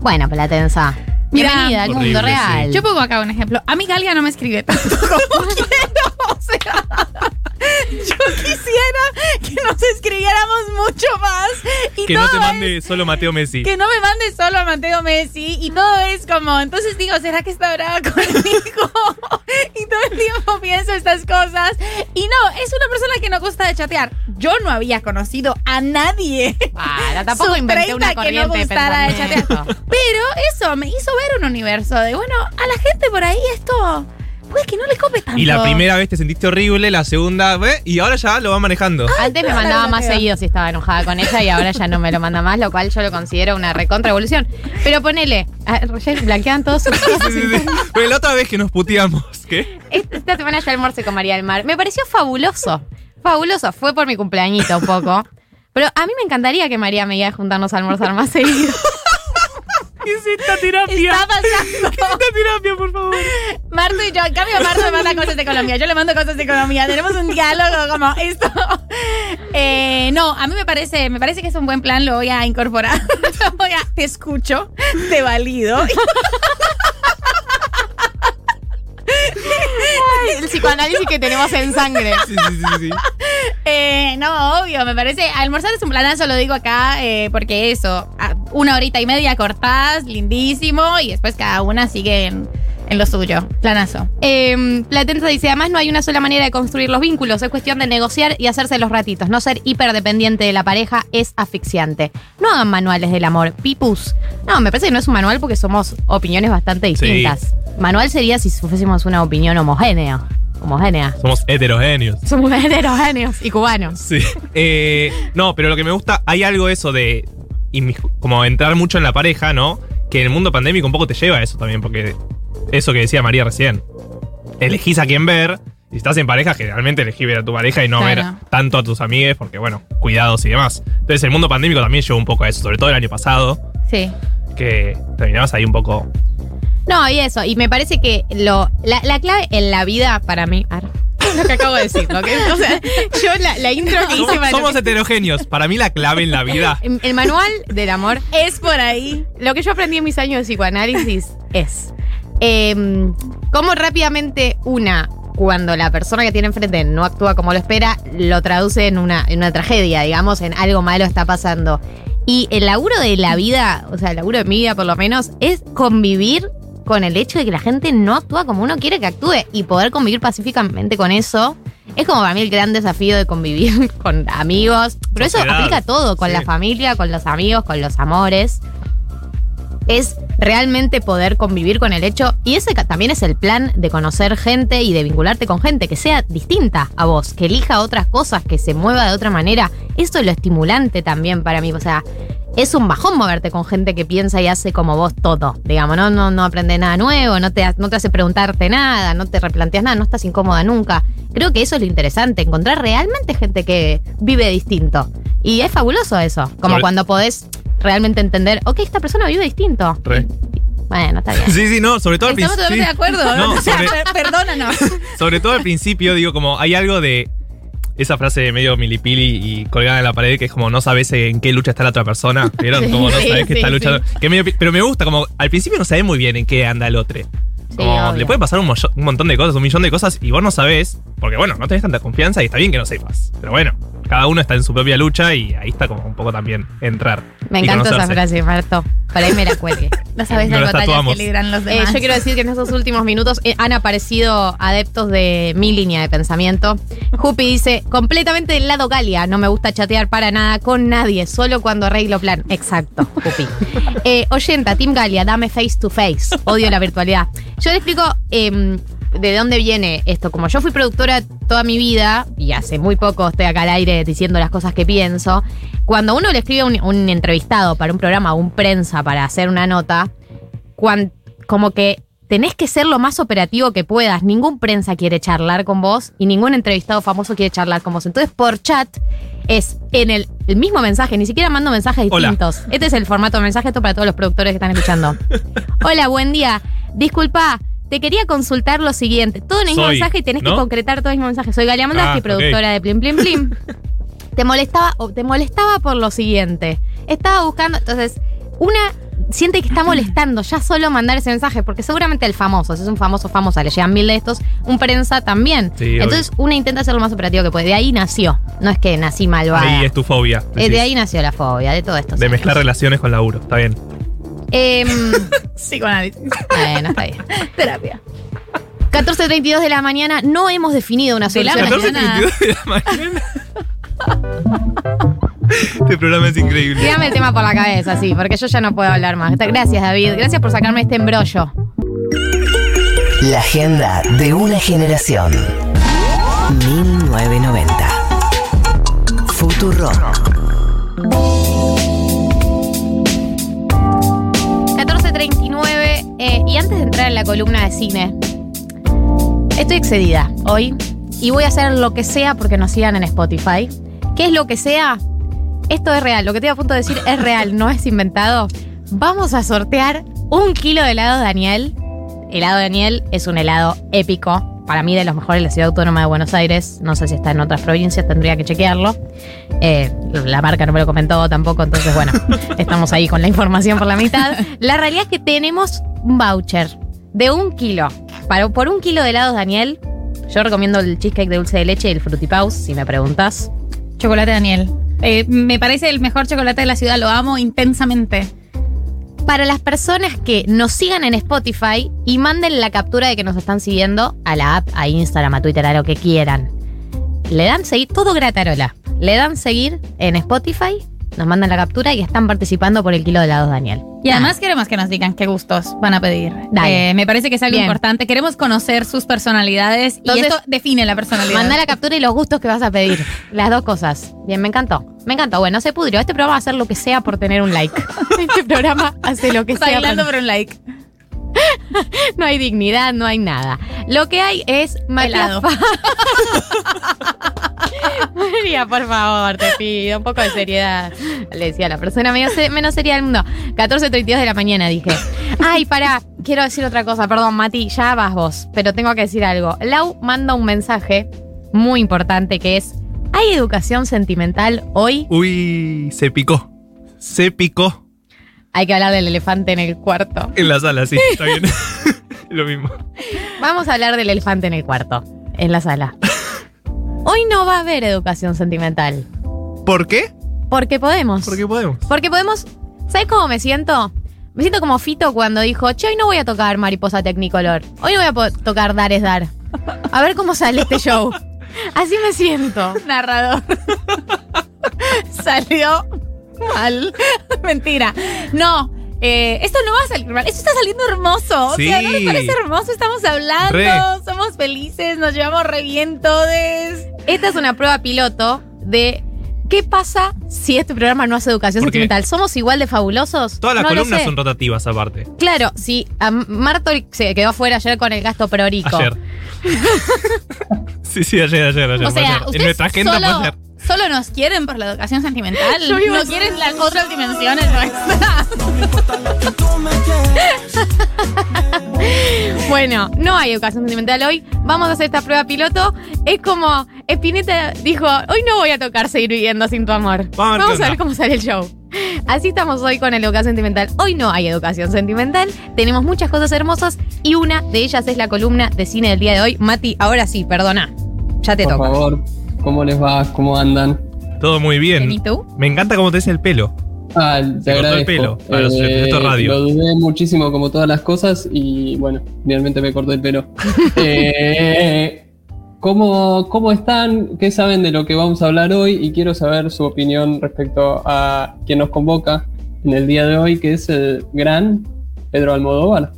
Bueno, Platensa. Mira, Bienvenida al mundo sí. real. Yo pongo acá un ejemplo. A mí Galga no me escribe tanto como quiero. O sea, yo quisiera que nos escribiéramos mucho más. Y Que no te es- mande solo Mateo Messi. que no me mande solo a Mateo Messi y todo es como, entonces digo, ¿será que está brava conmigo? y todo el tiempo pienso estas cosas. Y no, es una persona que no gusta de chatear. Yo no había conocido a nadie. Para, tampoco inventé una 30 que no corriente de gustara de chatear. Pero eso me hizo ver un universo de, bueno, a la gente por ahí esto puede que no le cope tanto. Y la primera vez te sentiste horrible, la segunda, ¿ve? y ahora ya lo va manejando. Antes me mandaba más seguido si estaba enojada con ella y ahora ya no me lo manda más, lo cual yo lo considero una recontra evolución. Pero ponele, blanquean todos sus. Sí, sí, sí. Pero la otra vez que nos puteamos, ¿qué? Esta esta semana yo almorcé con María del Mar. Me pareció fabuloso. Fabuloso. Fue por mi cumpleañito un poco. Pero a mí me encantaría que María me iba a juntarnos a almorzar más seguido. ¿Qué es esta terapia? Está pasando. ¿Qué es esta terapia, por favor? Marto y yo, en cambio Marto me manda cosas de economía, yo le mando cosas de economía, tenemos un diálogo como esto. Eh, no, a mí me parece, me parece que es un buen plan, lo voy a incorporar. Lo voy a, te escucho, te valido. El psicoanálisis que tenemos en sangre. Sí, sí, sí, sí. Eh, no, obvio, me parece. Almorzar es un planazo, lo digo acá, eh, porque eso, una horita y media cortás, lindísimo, y después cada una sigue en, en lo suyo. Planazo. Eh, Platense dice, además no hay una sola manera de construir los vínculos, es cuestión de negociar y hacerse los ratitos. No ser hiperdependiente de la pareja es asfixiante. No hagan manuales del amor, pipus. No, me parece que no es un manual porque somos opiniones bastante distintas. Manual sería si fuésemos una opinión homogénea. Homogénea. Somos heterogéneos. Somos heterogéneos y cubanos. Sí. Eh, no, pero lo que me gusta, hay algo eso de como entrar mucho en la pareja, ¿no? Que en el mundo pandémico un poco te lleva a eso también, porque eso que decía María recién. Elegís a quién ver. Y si estás en pareja, generalmente elegís ver a tu pareja y no Claro. ver tanto a tus amigues, porque bueno, cuidados y demás. Entonces el mundo pandémico también llevó un poco a eso, sobre todo el año pasado, Sí. que terminabas ahí un poco. No, y eso. Y me parece que lo, la, la clave en la vida para mí. Ar, lo que acabo de decir. lo que- o sea, yo la, la intro que hice para- somos heterogéneos. Para mí la clave en la vida. El manual del amor Es por ahí. Lo que yo aprendí en mis años de psicoanálisis es em, cómo rápidamente una, cuando la persona que tiene enfrente no actúa como lo espera, lo traduce en una, en una tragedia, digamos, en algo malo está pasando. Y el laburo de la vida, o sea, el laburo de mi vida por lo menos, es convivir con el hecho de que la gente no actúa como uno quiere que actúe y poder convivir pacíficamente con eso. Es como para mí el gran desafío de convivir con amigos. Pero eso Sociedad, aplica a todo, con sí. la familia, con los amigos, con los amores es realmente poder convivir con el hecho. Y ese también es el plan de conocer gente y de vincularte con gente que sea distinta a vos, que elija otras cosas, que se mueva de otra manera. Eso es lo estimulante también para mí. O sea, es un bajón moverte con gente que piensa y hace como vos todo. Digamos, no, no, no aprende nada nuevo, no te, no te hace preguntarte nada, no te replanteas nada, no estás incómoda nunca. Creo que eso es lo interesante, encontrar realmente gente que vive distinto. Y es fabuloso eso. Como cuando podés realmente entender, ok, esta persona vive distinto. Re. Bueno, está bien. Sí, sí, no, sobre todo al Estamos principio. totalmente de acuerdo. No, o sea, sobre- per- perdónanos. Sobre todo al principio, digo, como hay algo de esa frase medio milipili y colgada en la pared que es como no sabes en qué lucha está la otra persona. ¿Vieron? Sí, como no sí, sabes que sí, está sí. luchando. Que medio pi- pero me gusta, como al principio no sabes muy bien en qué anda el otro. Como le puede pasar un, un montón de cosas, un millón de cosas, y vos no sabés, porque bueno, no tenés tanta confianza y está bien que no sepas. Pero bueno, cada uno está en su propia lucha y ahí está como un poco también entrar. Me encanta esa frase, Marto. Para ahí me la cuelgue. No sabes Nos las las batallas tatuamos. que libran los Eh, demás. yo quiero decir que en estos últimos minutos eh, han aparecido adeptos de mi línea de pensamiento. Jupi dice, completamente del lado Galia, no me gusta chatear para nada con nadie, solo cuando arreglo plan. Exacto, Jupi. Eh, oyenta, Team Galia, dame face to face. Odio la virtualidad. Yo le explico em, de dónde viene esto. Como yo fui productora toda mi vida, y hace muy poco estoy acá al aire diciendo las cosas que pienso, cuando uno le escribe a un, un entrevistado para un programa, a un prensa para hacer una nota, cuan- como que tenés que ser lo más operativo que puedas. Ningún prensa quiere charlar con vos y ningún entrevistado famoso quiere charlar con vos. Entonces, por chat es en el, el mismo mensaje, ni siquiera mando mensajes Hola. distintos. Este es el formato de mensaje, esto para todos los productores que están escuchando. Hola, buen día. Disculpa, te quería consultar lo siguiente. Todo en el mismo Soy, mensaje y tenés que concretar todo en el mismo mensaje. Soy Galia Mandaski, Ah, ok. productora de Plim Plim Plim. te molestaba, o te molestaba por lo siguiente. Estaba buscando, entonces, una siente que está molestando ya solo mandar ese mensaje, porque seguramente el famoso, si es un famoso famosa, le llegan mil de estos, un prensa también. Sí, entonces, una intenta ser lo más operativo que puede. De ahí nació. No es que nací malvada. Ahí es tu fobia. Eh, decís. de ahí nació la fobia, de todo esto. de mezclar relaciones con laburo, está bien. Em, Psicoanálisis. bueno, está bien. Terapia. 14.32 de la mañana, no hemos definido una De la solución. mañana. 14.32 de la mañana. este programa es increíble. Tírame el tema por la cabeza, sí, porque yo ya no puedo hablar más. Gracias, David. Gracias por sacarme este embrollo. La agenda de una generación. 1990. Futuro. Eh, y antes de entrar en la columna de cine, estoy excedida hoy y voy a hacer lo que sea porque nos sigan en Spotify. ¿Qué es lo que sea? Esto es real, lo que te a punto de decir es real, no es inventado. Vamos a sortear un kilo de helado Daniel. Helado Daniel es un helado épico. Para mí, de los mejores de la ciudad autónoma de Buenos Aires. No sé si está en otras provincias, tendría que chequearlo. Eh, la marca no me lo comentó tampoco, entonces, bueno, estamos ahí con la información por la mitad. La realidad es que tenemos un voucher de un kilo. Para, por un kilo de helados, Daniel, yo recomiendo el cheesecake de dulce de leche y el frutipaus, si me preguntas. Chocolate Daniel. Eh, me parece el mejor chocolate de la ciudad, lo amo intensamente. Para las personas que nos sigan en Spotify y manden la captura de que nos están siguiendo a la app, a Instagram, a Twitter, a lo que quieran. Le dan seguir, todo gratarola. Le dan seguir en Spotify, nos mandan la captura y están participando por el kilo de helados Daniel. Y además queremos que nos digan qué gustos van a pedir. Eh, me parece que es algo Bien. importante. Queremos conocer sus personalidades Entonces, y esto define la personalidad. Manda la captura y los gustos que vas a pedir. Las dos cosas. Bien, me encantó. Me encantó. Bueno, se pudrió. Este programa va a hacer lo que sea por tener un like. Este programa hace lo que sea. Bailando por un like. No hay dignidad, no hay nada. Lo que hay es. Fa- María, por favor, te pido un poco de seriedad. Le decía a la persona menos, menos seria del mundo. 14.32 de la mañana dije. Ay, pará, quiero decir otra cosa. Perdón, Mati, ya vas vos, pero tengo que decir algo. Lau manda un mensaje muy importante que es: ¿hay educación sentimental hoy? Uy, se picó. Se picó Hay que hablar del elefante en el cuarto. en la sala, sí, está bien. Lo mismo. Vamos a hablar del elefante en el cuarto, en la sala. Hoy no va a haber educación sentimental. ¿Por qué? Porque podemos. Porque podemos. Porque podemos. ¿Sabes cómo me siento? Me siento como Fito cuando dijo, che, hoy no voy a tocar Mariposa Technicolor. Hoy no voy a tocar Dar es Dar. A ver cómo sale este show. Así me siento. Narrador. Salió mal. Mentira. No. eh, esto no va a salir mal. Esto está saliendo hermoso. O sea, ¿no les Sí. parece hermoso? Estamos hablando, Re. somos felices, nos llevamos re bien todos. Esta es una prueba piloto de qué pasa si este programa no hace educación Porque- sentimental. ¿Somos igual de fabulosos? Todas las No columnas son rotativas aparte. Claro, si a Martol se quedó afuera ayer con el gasto prorico. Ayer. sí, sí, ayer, ayer, ayer. O fue sea, ayer. En nuestra agenda fue solo, ayer. Solo nos quieren por la educación sentimental. No quieren las otras dimensiones nuestras. Bueno, no hay educación sentimental hoy. Vamos a hacer esta prueba piloto. Es como Spinetta dijo, hoy no voy a tocar seguir viviendo sin tu amor. Vamos a ver qué Vamos a ver cómo sale el show. Así estamos hoy con la educación sentimental. Hoy no hay educación sentimental. Tenemos muchas cosas hermosas y una de ellas es la columna de cine del día de hoy. Mati, ahora sí, perdona. Ya te Por toca. favor, ¿cómo les va? ¿Cómo andan? Todo muy bien. ¿Y tú? Me encanta cómo te es el pelo. Ah, te Se el pelo para los efectos de radio. Lo dudé muchísimo como todas las cosas y bueno, finalmente me corté el pelo. Eh, ¿cómo, ¿Cómo están? ¿Qué saben de lo que vamos a hablar hoy? Y quiero saber su opinión respecto a quien nos convoca en el día de hoy, que es el gran Pedro Almodóvar.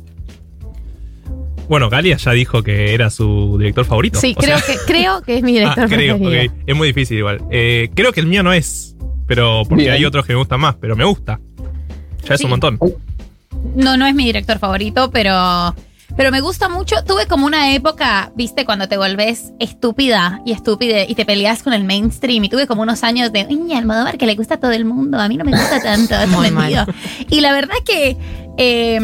Bueno, Galia ya dijo que era su director favorito. Sí, O creo, sea- que, creo que es mi director Ah, creo, preferido. Es muy difícil igual. Eh, creo que el mío no es. Pero porque Bien. hay otros que me gustan más, pero me gusta. Ya es un montón. No, no es mi director favorito, pero, pero me gusta mucho. Tuve como una época, viste, cuando te volvés estúpida y estúpida y te peleas con el mainstream. Y tuve como unos años de, "Uy, Almodóvar, que le gusta a todo el mundo. A mí no me gusta tanto. Muy mentido". Y la verdad que eh,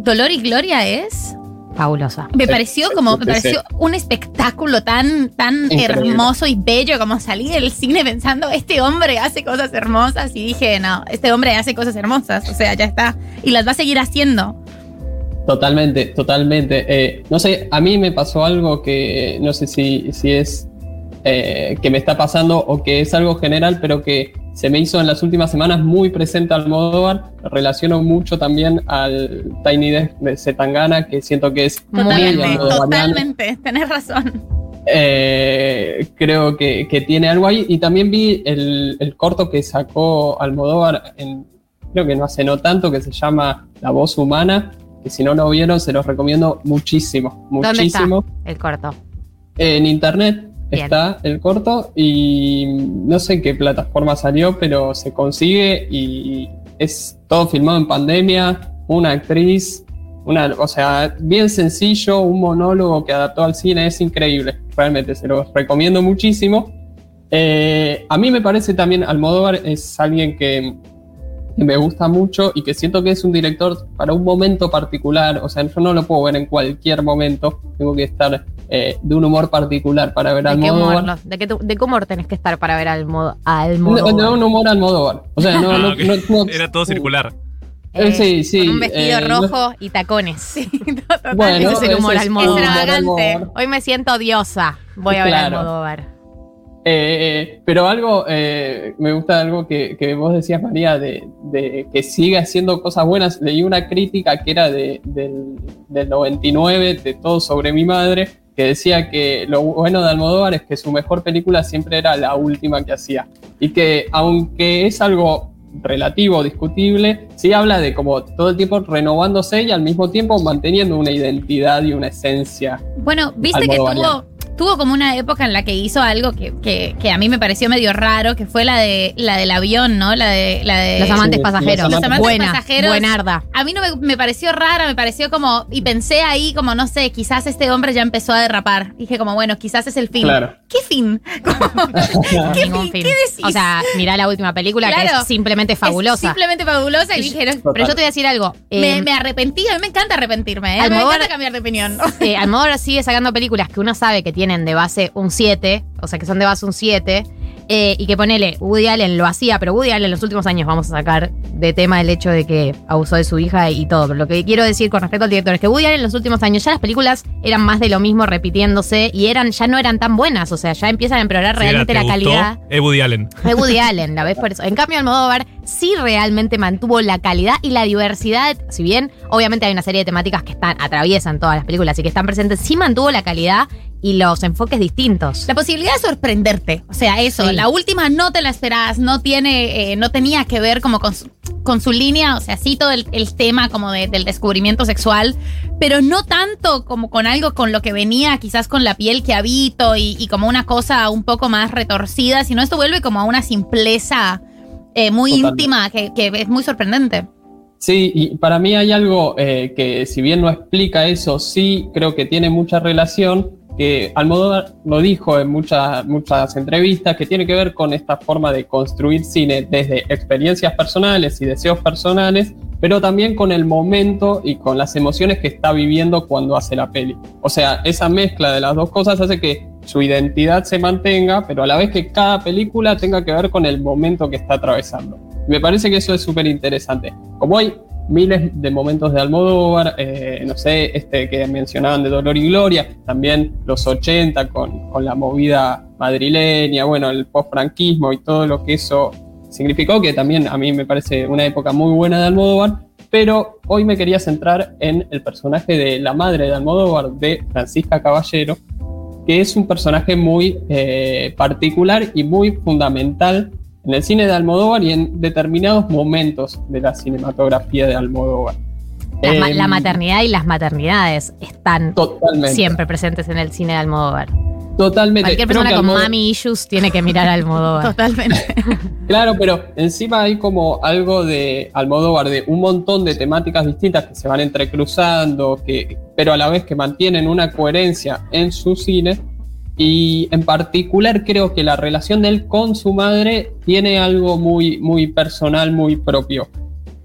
Dolor y Gloria es. Fabulosa. Me pareció como, me sí, sí. pareció un espectáculo tan, tan Increíble. hermoso y bello como salí del cine pensando, este hombre hace cosas hermosas y dije, no, este hombre hace cosas hermosas, o sea, ya está. Y las va a seguir haciendo. Totalmente, totalmente. Eh, no sé, a mí me pasó algo que no sé si, si es eh, que me está pasando o que es algo general, pero que se me hizo en las últimas semanas muy presente al Almodóvar. Relaciono mucho también al Tiny Desk de Zetangana, que siento que es muy Totalmente, almodovariano. totalmente, tenés razón. Eh, creo que, que tiene algo ahí. Y también vi el, el corto que sacó Almodóvar, en, creo que no hace no tanto, que se llama La voz humana, que si no lo vieron se los recomiendo muchísimo, ¿Dónde está muchísimo. el corto? En internet Está el corto y no sé en qué plataforma salió, pero se consigue y es todo filmado en pandemia, una actriz, una, o sea, bien sencillo, un monólogo que adaptó al cine, es increíble, realmente se los recomiendo muchísimo. Eh, a mí me parece también Almodóvar es alguien que, que me gusta mucho y que siento que es un director para un momento particular, o sea, yo no lo puedo ver en cualquier momento, tengo que estar eh, de un humor particular para ver ¿De qué, Almodóvar. humor, no? ¿De, qué, ¿De qué humor tenés que estar para ver al modo a No, Almodóvar? no, un humor Almodóvar. O sea, no, Ah, no, ok. no- no- Era todo circular. Eh, sí, sí. Con un vestido eh, no- rojo y tacones. Sí, Bueno, ese es el humor es Almodóvar. humor Almodóvar. Hoy me siento odiosa. Voy a ver Claro. Almodóvar. Eh, pero algo, eh, me gusta algo que, que vos decías, María, de, de que sigue haciendo cosas buenas. Leí una crítica que era de, del, del 99, de Todo sobre mi madre, que decía que lo bueno de Almodóvar es que su mejor película siempre era la última que hacía. Y que aunque es algo relativo, discutible, sí habla de como todo el tiempo renovándose y al mismo tiempo manteniendo una identidad y una esencia. Bueno, viste que tuvo, tuvo como una época en la que hizo algo que, que- que a mí me pareció medio raro, que fue la de la del avión, ¿no? La de la de Los amantes Sí, pasajeros. Los amantes Buena, pasajeros. buenarda. A mí no me, me pareció rara, me pareció como y pensé ahí como no sé, quizás este hombre ya empezó a derrapar. Dije como bueno, quizás es el fin. Claro. ¿Qué fin? ¿Qué fin? fin. ¿Qué decís? O sea, mirá la última película que es simplemente fabulosa. Es simplemente fabulosa y dije, no, Pero yo te voy a decir algo. me, Eh, me arrepentí, a mí me encanta arrepentirme, ¿eh? me Almodóvar- encanta cambiar de opinión. eh, Almodóvar sigue sacando películas que uno sabe que tienen de base un 7, o sea, que son de base un 7, eh, y que ponele, Woody Allen lo hacía, pero Woody Allen en los últimos años vamos a sacar de tema el hecho de que abusó de su hija y todo. Pero lo que quiero decir con respecto al director es que Woody Allen en los últimos años ya las películas eran más de lo mismo repitiéndose y eran ya no eran tan buenas, o sea, ya empiezan a empeorar realmente era, la calidad. Es Woody Allen. Fue Woody Allen, la ves por eso. En cambio, Almodóvar sí realmente mantuvo la calidad y la diversidad. Si bien, obviamente, hay una serie de temáticas que están, atraviesan todas las películas y que están presentes, sí mantuvo la calidad y los enfoques distintos. La posibilidad de sorprenderte. O sea, eso. Sí. La última no te la esperás, no tiene, eh, no tenía que ver como con su, con su línea, o sea, sí todo el, el tema como de- del descubrimiento sexual, pero no tanto como con algo con lo que venía, quizás con la piel que habito y, y como una cosa un poco más retorcida, sino esto vuelve como a una simpleza eh, muy Totalmente. íntima que, que es muy sorprendente. Sí, y para mí hay algo eh, que si bien no explica eso, sí creo que tiene mucha relación, que Almodóvar lo dijo en muchas, muchas entrevistas, que tiene que ver con esta forma de construir cine desde experiencias personales y deseos personales, pero también con el momento y con las emociones que está viviendo cuando hace la peli. O sea, esa mezcla de las dos cosas hace que su identidad se mantenga, pero a la vez que cada película tenga que ver con el momento que está atravesando. Me parece que eso es súper interesante. Como hay miles de momentos de Almodóvar, eh, no sé, este que mencionaban de Dolor y Gloria, también los 80 con, con la movida madrileña, bueno, el post-franquismo y todo lo que eso significó, que también a mí me parece una época muy buena de Almodóvar, pero hoy me quería centrar en el personaje de la madre de Almodóvar, de Francisca Caballero, que es un personaje muy eh, particular y muy fundamental en el cine de Almodóvar y en determinados momentos de la cinematografía de Almodóvar. La, Em, la maternidad y las maternidades están Totalmente. siempre presentes en el cine de Almodóvar. Totalmente. Cualquier persona con mami issues tiene que mirar a Almodóvar. Totalmente. Claro, pero encima hay como algo de Almodóvar, de un montón de temáticas distintas que se van entrecruzando, que, pero a la vez que mantienen una coherencia en su cine. Y en particular creo que la relación de él con su madre tiene algo muy, muy personal, muy propio.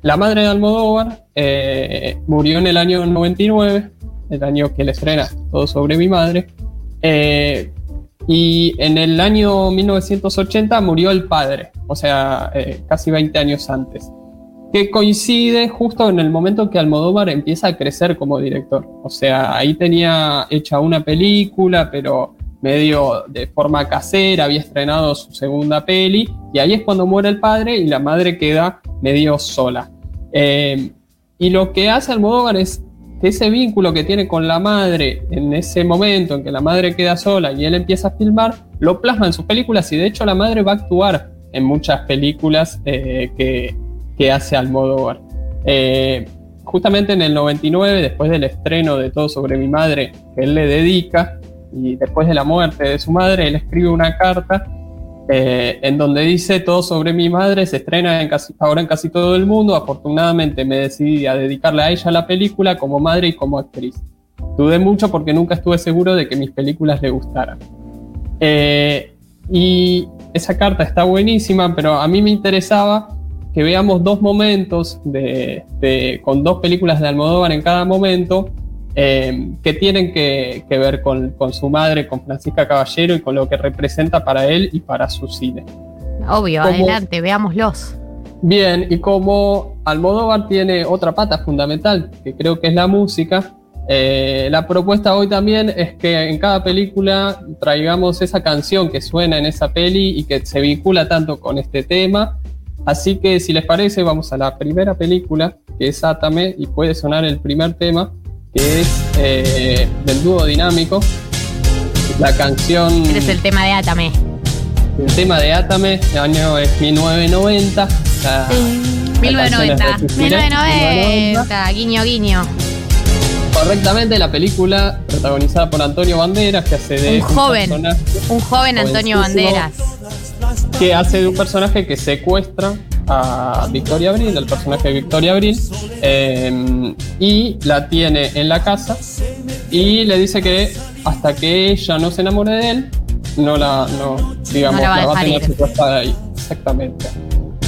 La madre de Almodóvar eh, murió en el año 99, el año que le estrena Todo sobre mi madre. Eh, y en el año 1980 murió el padre, o sea, eh, casi 20 años antes, que coincide justo en el momento que Almodóvar empieza a crecer como director. O sea, ahí tenía hecha una película, pero medio de forma casera, había estrenado su segunda peli, y ahí es cuando muere el padre y la madre queda medio sola. Eh, y lo que hace Almodóvar es que ese vínculo que tiene con la madre en ese momento en que la madre queda sola y él empieza a filmar, lo plasma en sus películas y de hecho la madre va a actuar en muchas películas eh, que, que hace Almodóvar. Eh, justamente en el 99, después del estreno de Todo sobre mi madre, que él le dedica, y después de la muerte de su madre, él escribe una carta eh, en donde dice todo sobre mi madre, se estrena en casi, ahora en casi todo el mundo, afortunadamente me decidí a dedicarle a ella la película como madre y como actriz. Dudé mucho porque nunca estuve seguro de que mis películas le gustaran. Eh, y esa carta está buenísima, pero a mí me interesaba que veamos dos momentos de, de- con dos películas de Almodóvar en cada momento eh, que tienen que, que ver con, con su madre, con Francisca Caballero y con lo que representa para él y para su cine. Obvio, Como- adelante, veámoslos. Bien, y como Almodóvar tiene otra pata fundamental, que creo que es la música, eh, la propuesta hoy también es que en cada película traigamos esa canción que suena en esa peli y que se vincula tanto con este tema. Así que si les parece, vamos a la primera película, que es Átame, y puede sonar el primer tema, que es eh, del dúo dinámico. La canción... Este es el tema de Atame. El tema de Átame, el año es 1990. la- la canción es 1990. de Suspiré, 1990. Guiño, guiño. Correctamente, la película protagonizada por Antonio Banderas, que hace de Un joven. personaje Un joven Antonio. Banderas. que hace de un personaje que secuestra a Victoria Abril, el personaje de Victoria Abril, eh, y la tiene en la casa y le dice que hasta que ella no se enamore de él, no la, no, digamos, No la va a la va a dejar tener secuestrada ahí. Exactamente.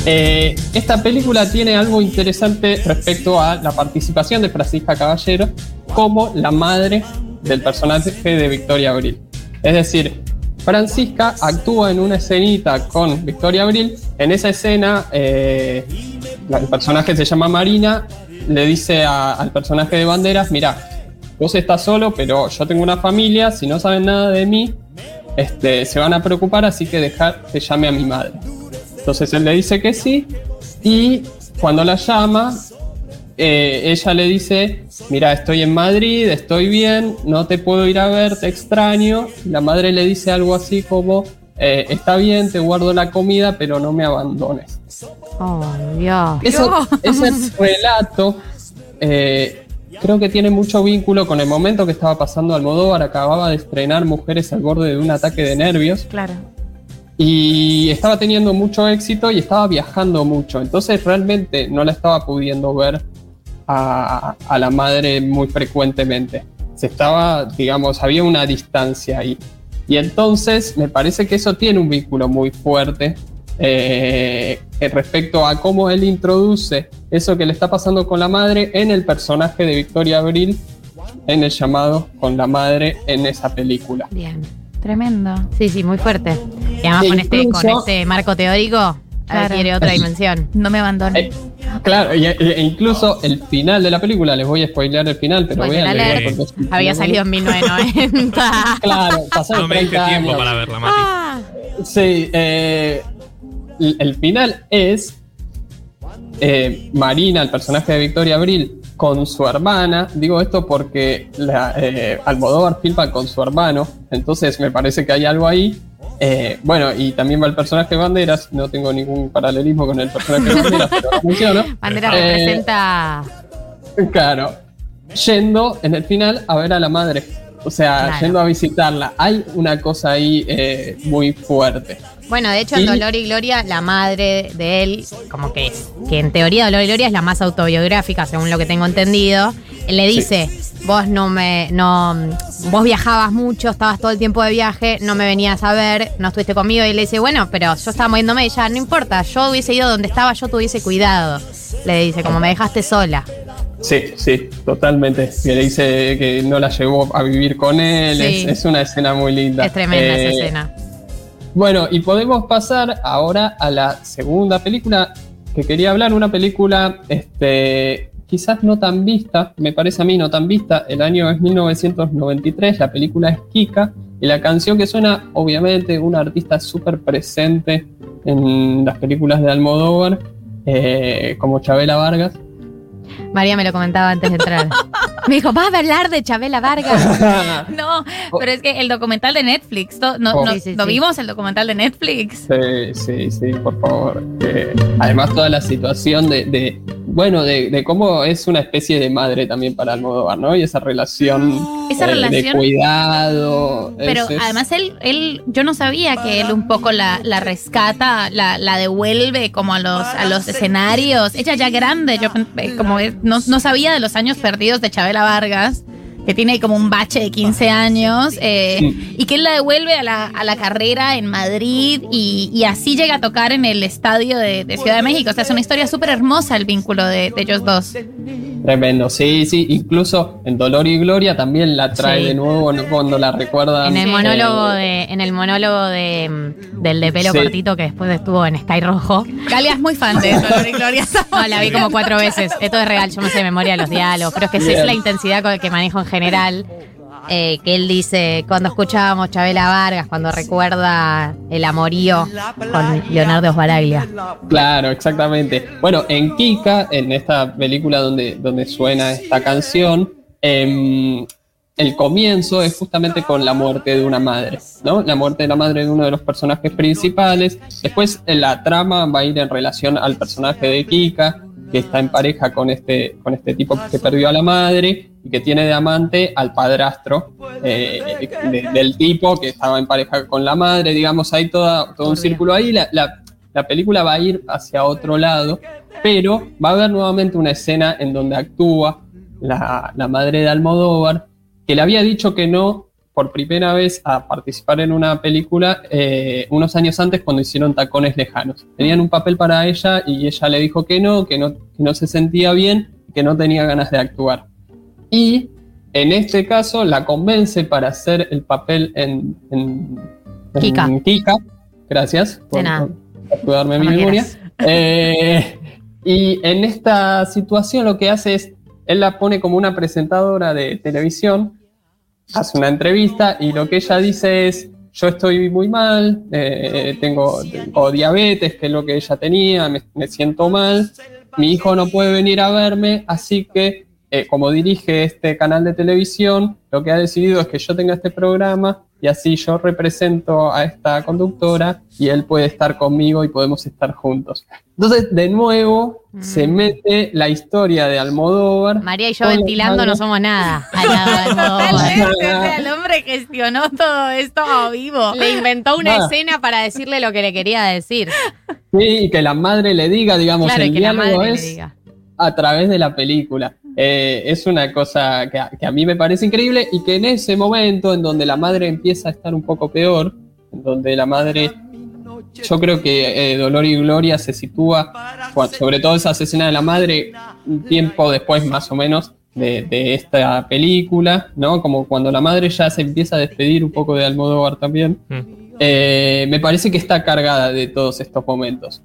Eh, esta película tiene algo interesante respecto a la participación de Francisca Caballero como la madre del personaje de Victoria Abril. Es decir, Francisca actúa en una escenita con Victoria Abril. En esa escena, eh, el personaje se llama Marina, le dice al personaje de Banderas, mira, vos estás solo, pero yo tengo una familia, si no saben nada de mí, este, se van a preocupar, así que dejar que llame a mi madre. Entonces él le dice que sí y cuando la llama, eh, ella le dice, mira, estoy en Madrid, estoy bien, no te puedo ir a ver, te extraño. La madre le dice algo así como, eh, está bien, te guardo la comida, pero no me abandones. Oh, Dios. Eso- ese relato eh, creo que tiene mucho vínculo con el momento que estaba pasando Almodóvar. Acababa de estrenar Mujeres al borde de un ataque de nervios Claro. y estaba teniendo mucho éxito y estaba viajando mucho. Entonces realmente no la estaba pudiendo ver a, a la madre muy frecuentemente. Se estaba, digamos, había una distancia ahí. Y entonces me parece que eso tiene un vínculo muy fuerte eh, respecto a cómo él introduce eso que le está pasando con la madre en el personaje de Victoria Abril en el llamado con la madre en esa película. Bien. Tremendo. Sí, sí, muy fuerte. Y además E con este, con este marco teórico Claro. adquiere otra dimensión. No me abandones. Eh, Claro, y- e incluso el final de la película, les voy a spoilear el final, pero Spoiler vean. alert. Había salido en 1990. Claro, pasaron No me diste 30 tiempo años. para verla, Mati. Ah, Sí, eh, el el final es eh, Marina, el personaje de Victoria Abril, con su hermana. Digo esto porque la, eh, Almodóvar filma con su hermano, entonces me parece que hay algo ahí. Eh, bueno, y también va el personaje de Banderas, no tengo ningún paralelismo con el personaje de Banderas, pero lo menciono. Bandera Eh, representa. Claro. Yendo en el final a ver a la madre. O sea, Claro. yendo a visitarla. Hay una cosa ahí eh, muy fuerte. Bueno, de hecho, en Dolor y Gloria, la madre de él, como que que en teoría Dolor y Gloria es la más autobiográfica, según lo que tengo entendido. Él le Sí. Vos no me, no, vos viajabas mucho, estabas todo el tiempo de viaje, no me venías a ver, no estuviste conmigo. Y le dice, bueno, pero yo estaba moviéndome, ya no importa, yo hubiese ido donde estaba, yo te hubiese cuidado. Le dice, como me dejaste sola. Sí, sí, totalmente. Que le dice que no la llevó a vivir con él. Sí. Es, es una escena muy linda. Es tremenda Eh, esa escena. Bueno, y podemos pasar ahora a la segunda película que quería hablar, una película este, quizás no tan vista, me parece a mí no tan vista, el año es 1993, la película es Kika, y la canción que suena, obviamente, una artista súper presente en las películas de Almodóvar, eh, como Chabela Vargas. María me lo comentaba antes de entrar. me dijo, ¿vas a hablar de Chabela Vargas? No, pero es que el documental de Netflix, ¿no, no, Oh. no- Sí, sí, ¿lo sí. vimos el documental de Netflix? Sí, sí, sí, por favor. Eh, además, toda la situación de, de bueno, de, de cómo es una especie de madre también para Almodóvar, ¿no? Y esa relación, Esa eh, de relación- cuidado. Pero es- es- además él, él, yo no sabía que él un poco la, la rescata, la, la devuelve como a los, a los escenarios. Ella ya grande, yo eh, como que no, no sabía de los años perdidos de Chabela Vargas, que tiene ahí como un bache de 15 años, eh, y que él la devuelve a la, a la carrera en Madrid y, y así llega a tocar en el estadio de, de Ciudad de México. O sea, es una historia súper hermosa el vínculo de, de ellos dos. Tremendo, sí, sí. Incluso en Dolor y Gloria también la trae Sí. de nuevo ¿no? cuando la recuerda. En el monólogo de, en el monólogo de del de pelo Sí. cortito que después estuvo en Sky Rojo. Galia es muy fan de Dolor y Gloria. No, la vi como cuatro veces. Esto es real, yo me sé de memoria los diálogos. Creo que esa es la intensidad con la que manejo en general. Eh, que él dice, cuando escuchábamos Chabela Vargas, cuando recuerda el amorío con Leonardo Sbaraglia. Claro, exactamente. Bueno, en Kika, en esta película donde, donde suena esta canción, em, el comienzo es justamente con la muerte de una madre, ¿no? La muerte de la madre de uno de los personajes principales. Después eh, la trama va a ir en relación al personaje de Kika, que está en pareja con este, con este tipo que perdió a la madre y que tiene de amante al padrastro eh, de- del tipo que estaba en pareja con la madre, digamos, hay toda, todo un círculo ahí. La, la- la película va a ir hacia otro lado, pero va a haber nuevamente una escena en donde actúa la, la madre de Almodóvar, que le había dicho que no por primera vez a participar en una película eh, unos años antes cuando hicieron Tacones Lejanos. Tenían un papel para ella y ella le dijo que no, que no, que no se sentía bien, que no tenía ganas de actuar. Y en este caso la convence para hacer el papel en, en, en Kika. Kika. Gracias por, por mi memoria. Eh, y en esta situación lo que hace es, él la pone como una presentadora de televisión, hace una entrevista y lo que ella dice es, yo estoy muy mal, eh, tengo, diabetes, que es lo que ella tenía, me, me siento mal, mi hijo no puede venir a verme, así que eh, como dirige este canal de televisión, lo que ha decidido es que yo tenga este programa y así yo represento a esta conductora y él puede estar conmigo y podemos estar juntos. Entonces, de nuevo, se mete la historia de Almodóvar. María y yo ventilando no somos nada. al lado de Almodóvar. Totalmente, o sea, el hombre gestionó todo esto a vivo. Le inventó una escena para decirle lo que le quería decir. Sí, y que la madre le diga, digamos, Claro, el la diálogo le es diga. a través de la película. Eh, es una cosa que a, que a mí me parece increíble y que en ese momento en donde la madre empieza a estar un poco peor, en donde la madre, yo creo que eh, Dolor y Gloria se sitúa, sobre todo esa escena de la madre, un tiempo después más o menos de, de esta película, ¿no? Como cuando la madre ya se empieza a despedir un poco de Almodóvar también. Eh, me parece que está cargada de todos estos momentos.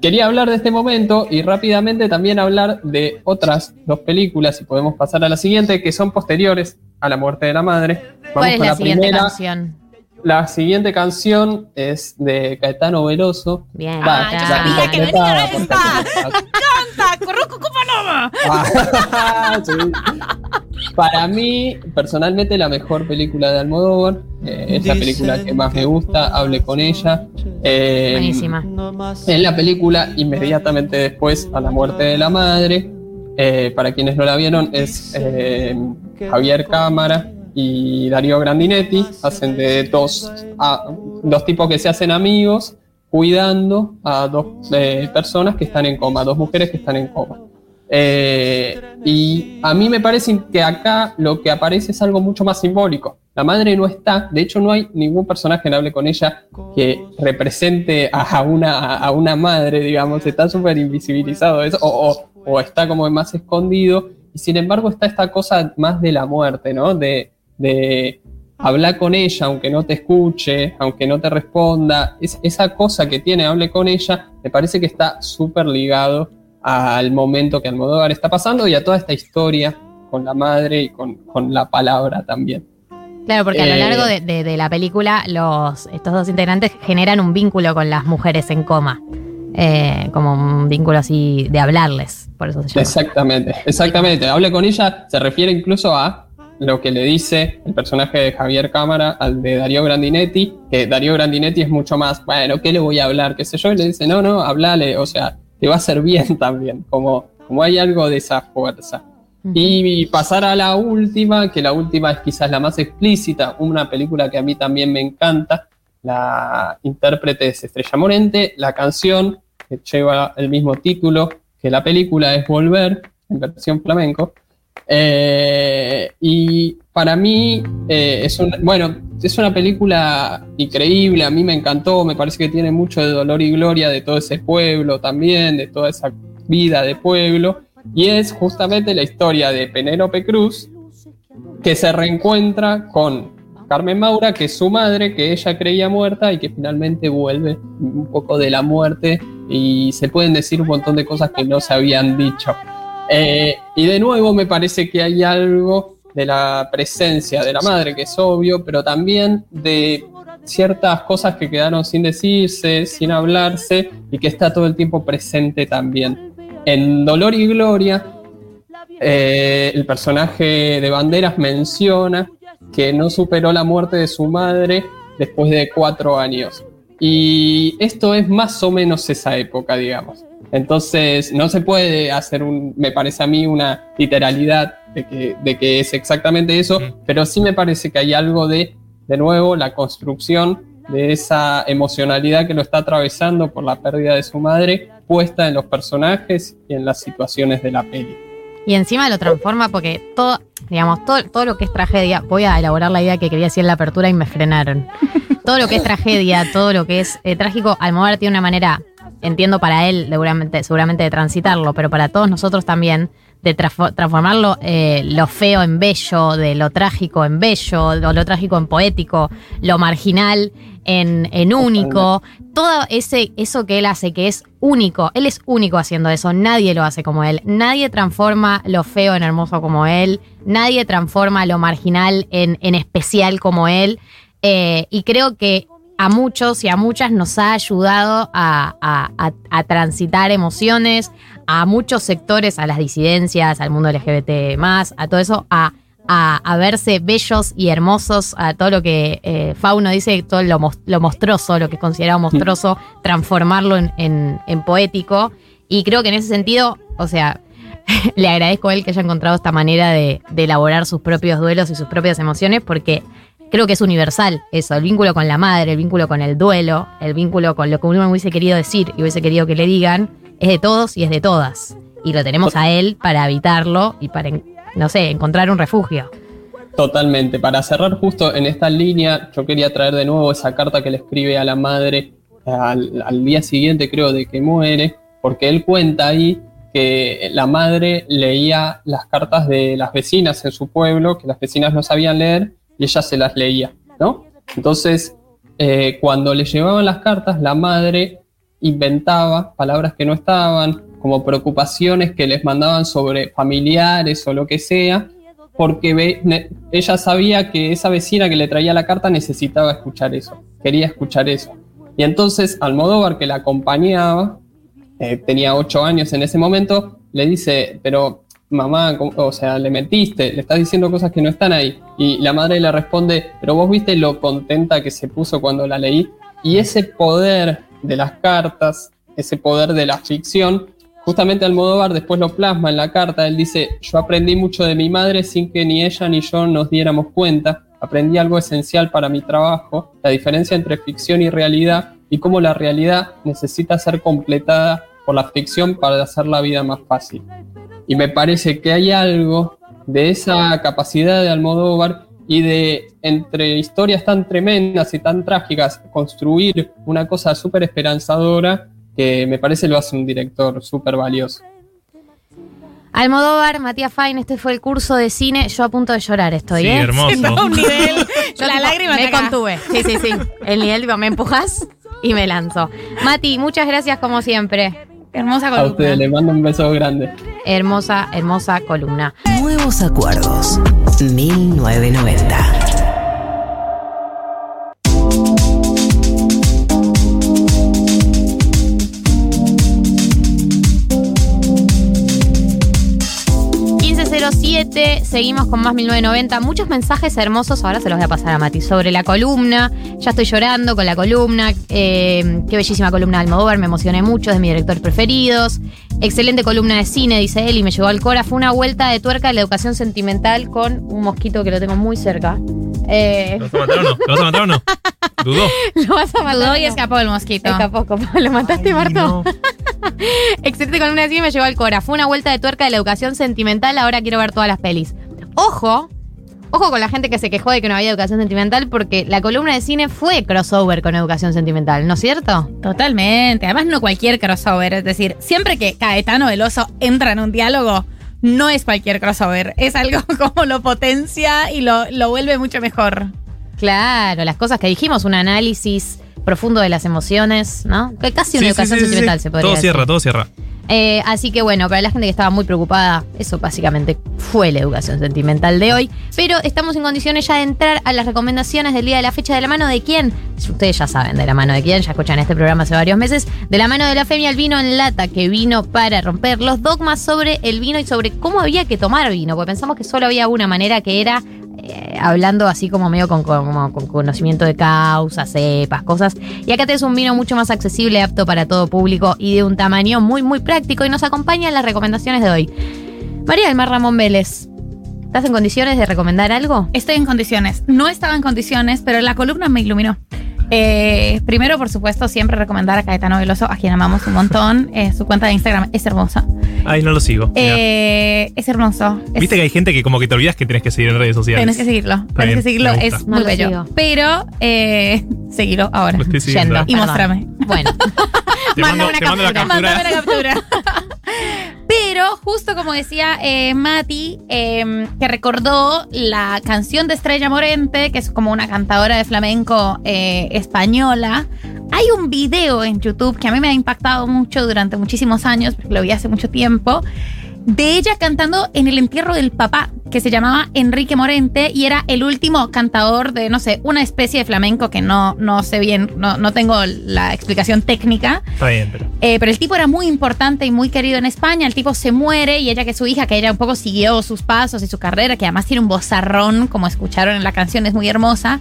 Quería hablar de este momento y rápidamente también hablar de otras dos películas, y podemos pasar a la siguiente, que son posteriores a la muerte de la madre. Vamos ¿Cuál es con la, siguiente primera. canción? La siguiente canción es de Caetano Veloso. Bien. Va, Ah, yo sabía que venía esta. ¡Canta! Ah, sí. Para mí, personalmente, la mejor película de Almodóvar. eh, es la película que más me gusta. Hable con ella. Eh, Buenísima. En la película, inmediatamente después a la muerte de la madre, eh, para quienes no la vieron, es eh, Javier Cámara y Darío Grandinetti. Hacen de dos, a- dos tipos que se hacen amigos cuidando a dos eh, personas que están en coma, dos mujeres que están en coma. Eh, y a mí me parece que acá lo que aparece es algo mucho más simbólico. La madre no está, de hecho no hay ningún personaje en Hable con ella que represente a una, madre, digamos, está súper invisibilizado eso, o, está como más escondido, y sin embargo está esta cosa más de la muerte, ¿no? De, hablar con ella, aunque no te escuche, aunque no te responda, es, esa cosa que tiene Hable con ella, me parece que está súper ligado al momento que Almodóvar está pasando y a toda esta historia con la madre y con, con la palabra también. Claro, porque a lo Eh, largo de, de- de la película, los, estos dos integrantes generan un vínculo con las mujeres en coma. Eh, como un vínculo así de hablarles, por eso se llama. Exactamente, exactamente. Hable con ella, se refiere incluso a lo que le dice el personaje de Javier Cámara al de Darío Grandinetti, que Darío Grandinetti es mucho más, bueno, ¿qué le voy a hablar? ¿Qué sé yo? Y le dice, no, no, hablale, o sea, te va a hacer bien también, como como hay algo de esa fuerza. Y pasar a la última, que la última es quizás la más explícita, una película que a mí también me encanta, la intérprete es Estrella Morente, la canción que lleva el mismo título que la película es Volver, en versión flamenco. Eh, y para mí eh, es, un, bueno, es una película increíble, a mí me encantó, me parece que tiene mucho de dolor y gloria de todo ese pueblo también, de toda esa vida de pueblo, y es justamente la historia de Penélope Cruz, que se reencuentra con Carmen Maura, que es su madre, que ella creía muerta y que finalmente vuelve un poco de la muerte y se pueden decir un montón de cosas que no se habían dicho. Eh, y de nuevo me parece que hay algo de la presencia de la madre, que es obvio, pero también de ciertas cosas que quedaron sin decirse, sin hablarse y que está todo el tiempo presente también. En Dolor y Gloria, eh, el personaje de Banderas menciona que no superó la muerte de su madre después de cuatro años. Y esto es más o menos esa época, digamos. Entonces, no se puede hacer un, me parece a mí, una literalidad de que, de que es exactamente eso, pero sí me parece que hay algo de, de nuevo, la construcción de esa emocionalidad que lo está atravesando por la pérdida de su madre, puesta en los personajes y en las situaciones de la peli. Y encima lo transforma porque todo, digamos, todo, todo lo que es tragedia, voy a elaborar la idea que quería decir en la apertura y me frenaron. todo lo que es tragedia, todo lo que es eh, trágico, Almodóvar tiene una manera, entiendo para él seguramente, seguramente de transitarlo, pero para todos nosotros también, de transformarlo eh, lo feo en bello, de lo trágico en bello, lo, lo trágico en poético, lo marginal en, en único, todo ese, eso que él hace, que es único, él es único haciendo eso, nadie lo hace como él, nadie transforma lo feo en hermoso como él, nadie transforma lo marginal en, en especial como él, eh, y creo que a muchos y a muchas nos ha ayudado a, transitar emociones, a muchos sectores, a las disidencias, al mundo LGBT, a todo eso, a, verse bellos y hermosos, a todo lo que eh, Fauno dice, todo lo, lo, monstruoso, lo que es considerado monstruoso, transformarlo en, poético. Y creo que en ese sentido, o sea, le agradezco a él que haya encontrado esta manera de elaborar sus propios duelos y sus propias emociones, porque creo que es universal eso, el vínculo con la madre, el vínculo con el duelo, el vínculo con lo que uno hubiese querido decir y hubiese querido que le digan, es de todos y es de todas. Y lo tenemos a él para evitarlo y para, no sé, encontrar un refugio. Totalmente. Para cerrar justo en esta línea, yo quería traer de nuevo esa carta que le escribe a la madre al, al día siguiente, creo, de que muere, porque él cuenta ahí que la madre leía las cartas de las vecinas en su pueblo, que las vecinas no sabían leer, y ella se las leía, ¿no? Entonces, eh, cuando le llevaban las cartas, la madre inventaba palabras que no estaban, como preocupaciones que les mandaban sobre familiares o lo que sea, porque ella sabía que esa vecina que le traía la carta necesitaba escuchar eso, quería escuchar eso. Y entonces Almodóvar, que la acompañaba, eh, tenía ocho años en ese momento, le dice, pero mamá, o sea, le mentiste, le estás diciendo cosas que no están ahí. Y la madre le responde, pero vos viste lo contenta que se puso cuando la leí. Y ese poder de las cartas, ese poder de la ficción, justamente Almodóvar después lo plasma en la carta. Él dice, yo aprendí mucho de mi madre sin que ni ella ni yo nos diéramos cuenta. Aprendí algo esencial para mi trabajo, la diferencia entre ficción y realidad y cómo la realidad necesita ser completada por la ficción para hacer la vida más fácil. Y me parece que hay algo de esa capacidad de Almodóvar y de, entre historias tan tremendas y tan trágicas, construir una cosa súper esperanzadora que me parece lo hace un director súper valioso. Almodóvar, Matías Fain, este fue el curso de cine. Yo a punto de llorar estoy, sí, ¿eh? hermoso. No, un nivel. Yo la tipo, lágrima me acá. contuve. Sí, sí, sí. El nivel, tipo, me empujas y me lanzo. Mati, muchas gracias como siempre. Hermosa A columna. ustedes les mando un beso grande. Hermosa, hermosa columna. Nuevos acuerdos. 1990. Seguimos con más 1990. Muchos mensajes hermosos, ahora se los voy a pasar a Mati, sobre la columna. Ya estoy llorando con la columna. Eh, qué bellísima columna de Almodóvar, me emocioné mucho, es de mis directores preferidos. Excelente columna de cine, dice él, y me llegó al Cora. Fue una vuelta de tuerca de la educación sentimental con un mosquito que lo tengo muy cerca. Eh, ¿Lo vas a matar o no? ¿Lo vas a matar o no? Dudó. lo vas a matar. Dudó y no. escapó el mosquito. Escapó. ¿Lo mataste, Marto? Excelente columna de cine, me llegó al Cora. Fue una vuelta de tuerca de la educación sentimental. Ahora quiero ver todas las pelis. Ojo, ojo con la gente que se quejó de que no había educación sentimental, porque la columna de cine fue crossover con educación sentimental, ¿no es cierto? Totalmente. Además, no cualquier crossover. Es decir, siempre que Caetano Veloso entra en un diálogo, no es cualquier crossover. Es algo como lo potencia y lo, lo vuelve mucho mejor. Claro, las cosas que dijimos, un análisis profundo de las emociones, ¿no? Que casi una Sí, educación sí, sí, sentimental sí. se podría Todo decir. cierra, todo cierra. Eh, así que bueno, para la gente que estaba muy preocupada, eso básicamente fue la educación sentimental de hoy. Pero estamos en condiciones ya de entrar a las recomendaciones del día de la fecha de la mano de quién. Ustedes ya saben de la mano de quién, ya escuchan este programa hace varios meses. De la mano de la Femia, el vino en lata, que vino para romper los dogmas sobre el vino y sobre cómo había que tomar vino. Porque pensamos que solo había una manera que era eh, hablando así como medio con, conocimiento de causa, cepas, cosas. Y acá tenés un vino mucho más accesible, apto para todo público y de un tamaño muy, muy práctico. Y nos acompañan las recomendaciones de hoy. María del Mar Ramón Vélez, ¿estás en condiciones de recomendar algo? Estoy en condiciones. No estaba en condiciones, pero la columna me iluminó. Eh, primero, por supuesto, siempre recomendar a Caetano Veloso, a quien amamos un montón. Eh, su cuenta de Instagram es hermosa. Ay, no lo sigo. Eh, es hermoso. Es- Viste que hay gente que como que te olvidas que tenés que seguir en redes sociales. Tenés que seguirlo. Está Tenés bien, que seguirlo. Es No muy lo bello. sigo. Pero, eh, seguilo ahora. Lo estoy siguiendo. Yendo. Y Perdón. mostrame. Bueno, Te mando, te mando la captura. Mándame la captura. Pero justo como decía eh, Mati, eh, que recordó la canción de Estrella Morente, que es como una cantadora de flamenco eh, española, hay un video en YouTube que a mí me ha impactado mucho durante muchísimos años, porque lo vi hace mucho tiempo, de ella cantando en el entierro del papá, que se llamaba Enrique Morente y era el último cantador de, no sé, una especie de flamenco que no, no sé bien, no, no tengo la explicación técnica. Está bien, pero. Eh, pero el tipo era muy importante y muy querido en España. El tipo se muere y ella, que es su hija, que ella un poco siguió sus pasos y su carrera, que además tiene un vozarrón, como escucharon en la canción, es muy hermosa.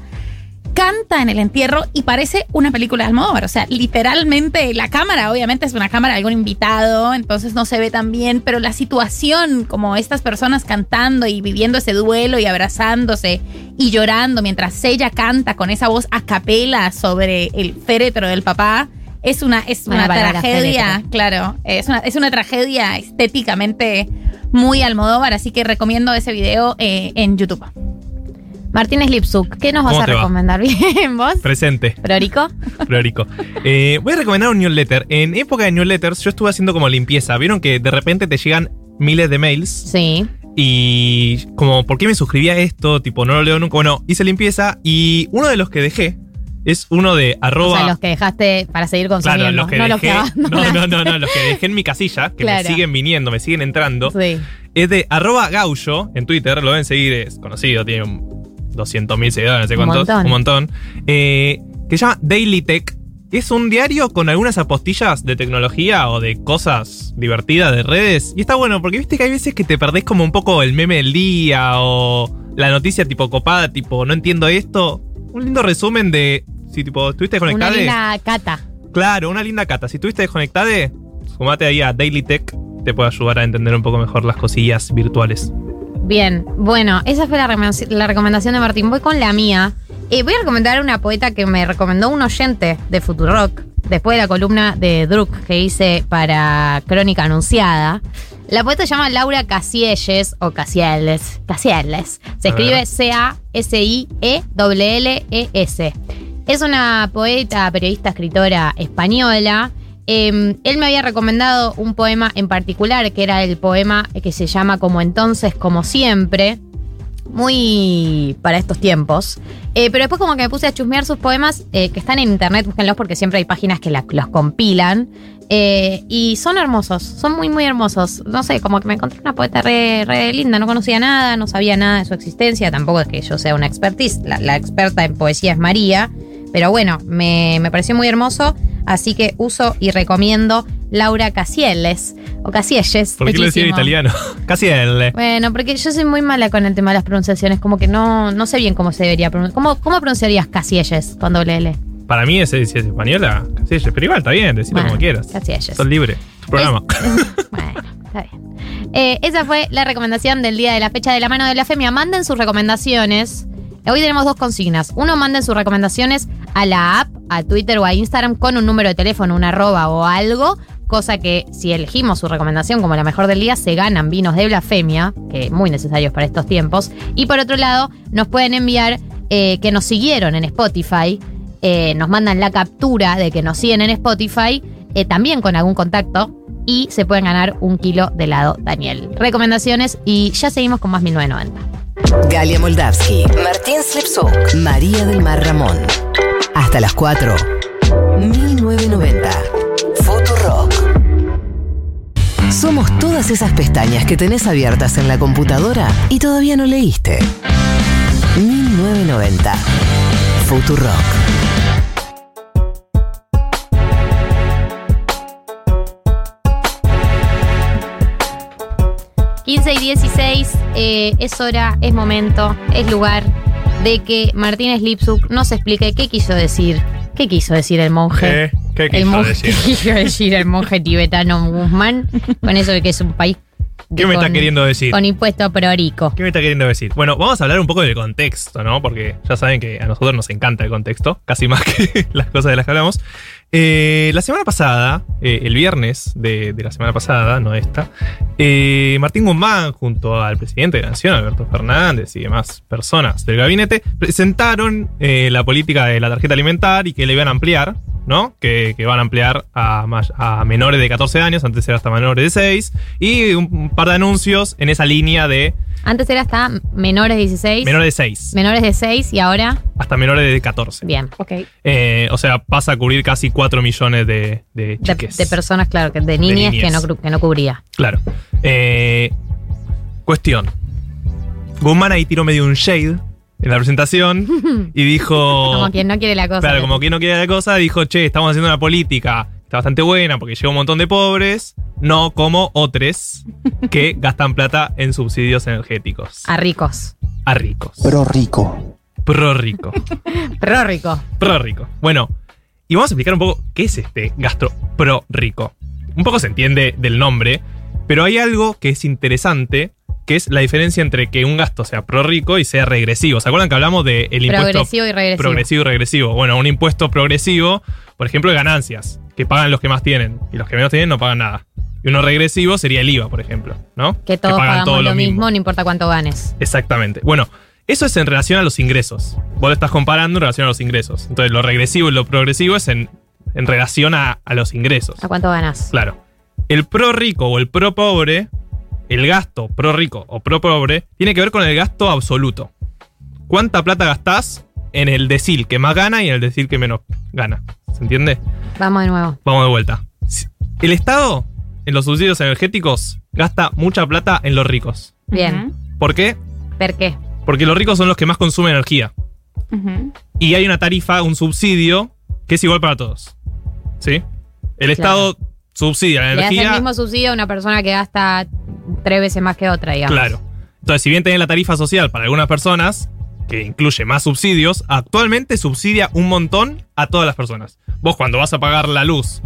Canta en el entierro y parece una película de Almodóvar. O sea, literalmente la cámara, obviamente es una cámara de algún invitado, entonces no se ve tan bien, pero la situación, como estas personas cantando y viviendo ese duelo y abrazándose y llorando mientras ella canta con esa voz a capela sobre el féretro del papá, es una, es una tragedia, claro, es una, es una tragedia estéticamente muy Almodóvar, así que recomiendo ese video eh, en YouTube. Martínez Lipsuk, ¿qué nos vas ¿Cómo a va? recomendar? Bien, vos. Presente. Priorico. Priorico. Eh, voy a recomendar un newsletter. En época de newsletters, yo estuve haciendo como limpieza. Vieron que de repente te llegan miles de mails. Sí. Y como, ¿por qué me suscribí a esto? Tipo, no lo leo nunca. Bueno, hice limpieza y uno de los que dejé es uno de O arroba. sea, los que dejaste para seguir consumiendo. Claro, los que no los que no, no, no, no, los que dejé en mi casilla, que Claro. me siguen viniendo, me siguen entrando. Sí. Es de arroba gaullo en Twitter, lo deben seguir, es conocido, tiene un 200.000 seguidores, no sé Un cuántos, montón. un montón. Eh, que se llama Daily Tech. Es un diario con algunas apostillas de tecnología o de cosas divertidas de redes. Y está bueno, porque viste que hay veces que te perdés como un poco el meme del día o la noticia tipo copada, tipo, no entiendo esto. Un lindo resumen de si tipo estuviste Una desconectado. linda cata. Claro, una linda cata. Si estuviste desconectado, sumate ahí a Daily Tech. Te puede ayudar a entender un poco mejor las cosillas virtuales. Bien, bueno, esa fue la, recomendación- la recomendación de Martín. Voy con la mía. Eh, voy a recomendar una poeta que me recomendó un oyente de Futurock, después de la columna de Druk que hice para Crónica Anunciada. La poeta se llama Laura Casielles, o Casielles, Casielles. Se escribe C-A-S-I-E-L-L-E-S. Es una poeta, periodista, escritora española. Eh, él me había recomendado un poema en particular, que era el poema que se llama Como entonces, como siempre. Muy para estos tiempos. Eh, pero después como que me puse a chusmear sus poemas, eh, que están en internet, búsquenlos porque siempre hay páginas que los compilan. Eh, y son hermosos, son muy, muy hermosos. No sé, como que me encontré una poeta re, linda, no conocía nada, no sabía nada de su existencia, tampoco es que yo sea una expertise, la experta en poesía es María, pero bueno, me, me pareció muy hermoso, así que uso y recomiendo Laura Casielles, o Casielles. ¿Por qué lo decía en italiano? Casi él. Bueno, porque yo soy muy mala con el tema de las pronunciaciones, como que no, no sé bien cómo se debería pronunciar. ¿Cómo, cómo pronunciarías Casielles con doble L? Para mí es, si es española, casi es, pero igual está bien, decirlo Bueno, como quieras. Casielles. Son libres. Programa. Bueno, está bien. Eh, esa fue la recomendación del día de la fecha de la mano de la femia. Manden sus recomendaciones. Hoy tenemos dos consignas. Uno, manden sus recomendaciones a la app, a Twitter o a Instagram con un número de teléfono, una arroba o algo. Cosa que si elegimos su recomendación como la mejor del día, se ganan vinos de blasfemia, que muy necesarios para estos tiempos. Y por otro lado, nos pueden enviar eh, que nos siguieron en Spotify. eh, nos mandan la captura de que nos siguen en Spotify, eh, también con algún contacto. Y se pueden ganar un kilo de helado Daniel. Recomendaciones y ya seguimos con más 1990. Galia Moldavsky, Martín Slipsuk, María del Mar Ramón. Hasta las 4. 1990. Futurock. Somos todas esas pestañas que tenés abiertas en la computadora y todavía no leíste. 1990. Futurock. 15 y 16 eh, es hora, es momento, es lugar de que Martínez Lipsuk nos explique qué quiso decir. ¿Qué quiso decir el monje? ¿Qué el quiso monje, decir? ¿Qué quiso decir el monje tibetano Guzmán con eso de que es un país ¿Qué me está queriendo decir? con impuesto prorico? ¿Qué me está queriendo decir? Bueno, vamos a hablar un poco del contexto, ¿no? Porque ya saben que a nosotros nos encanta el contexto, casi más que las cosas de las que hablamos. Eh, la semana pasada, eh, el viernes de, de la semana pasada, no esta, eh, Martín Guzmán, junto al presidente de la Nación, Alberto Fernández y demás personas del gabinete, presentaron la política de la tarjeta alimentar y que le iban a ampliar, ¿no? Que, que van a ampliar a, más- a menores de 14 años, antes era hasta menores de 6, y un, un par de anuncios en esa línea de Antes era hasta menores de 16, menores de 6, menores de 6 y ahora, hasta menores de 14. bien, ok. Eh, o sea, pasa a cubrir casi 4 millones de, de De, personas, claro, que de niñas que no, que no cubría. Claro. Eh, cuestión. Guzmán ahí tiró medio un shade en la presentación y dijo... Como quien no quiere la cosa. Claro, como que no quería la cosa, dijo, che, estamos haciendo una política está bastante buena porque llega un montón de pobres, no como otros que gastan plata en subsidios energéticos. A ricos. A ricos. Pro rico. Pro rico. Pro rico. Pro rico. Bueno, y vamos a explicar un poco qué es este gasto pro rico. Un poco se entiende del nombre, pero hay algo que es interesante, que es la diferencia entre que un gasto sea pro rico y sea regresivo. ¿Se acuerdan que hablamos del impuesto Progresivo y regresivo. progresivo y regresivo? Bueno, un impuesto progresivo, por ejemplo, de ganancias, que pagan los que más tienen, y los que menos tienen no pagan nada. Y uno regresivo sería el IVA, por ejemplo, ¿no? Que todos pagan pagamos todo lo mismo, mismo. no importa cuánto ganes. Exactamente. Bueno, eso es en relación a los ingresos. Vos lo estás comparando en relación a los ingresos. Entonces, lo regresivo y lo progresivo es en, en relación a, a los ingresos. ¿A cuánto ganas? Claro. El pro rico o el pro pobre, el gasto pro rico o pro pobre, tiene que ver con el gasto absoluto. ¿Cuánta plata gastás en el decil que más gana y en el decil que menos gana? ¿Se entiende? Vamos de nuevo. Vamos de vuelta. El Estado, en los subsidios energéticos, gasta mucha plata en los ricos. Bien. ¿Por qué? ¿Per qué? Porque los ricos son los que más consumen energía. Y hay una tarifa, un subsidio, que es igual para todos. ¿Sí? El Estado subsidia la Le das el energía. mismo subsidio a una persona que gasta tres veces más que otra, digamos. Claro. Entonces, si bien tenés la tarifa social para algunas personas, que incluye más subsidios, actualmente subsidia un montón a todas las personas. Vos cuando vas a pagar la luz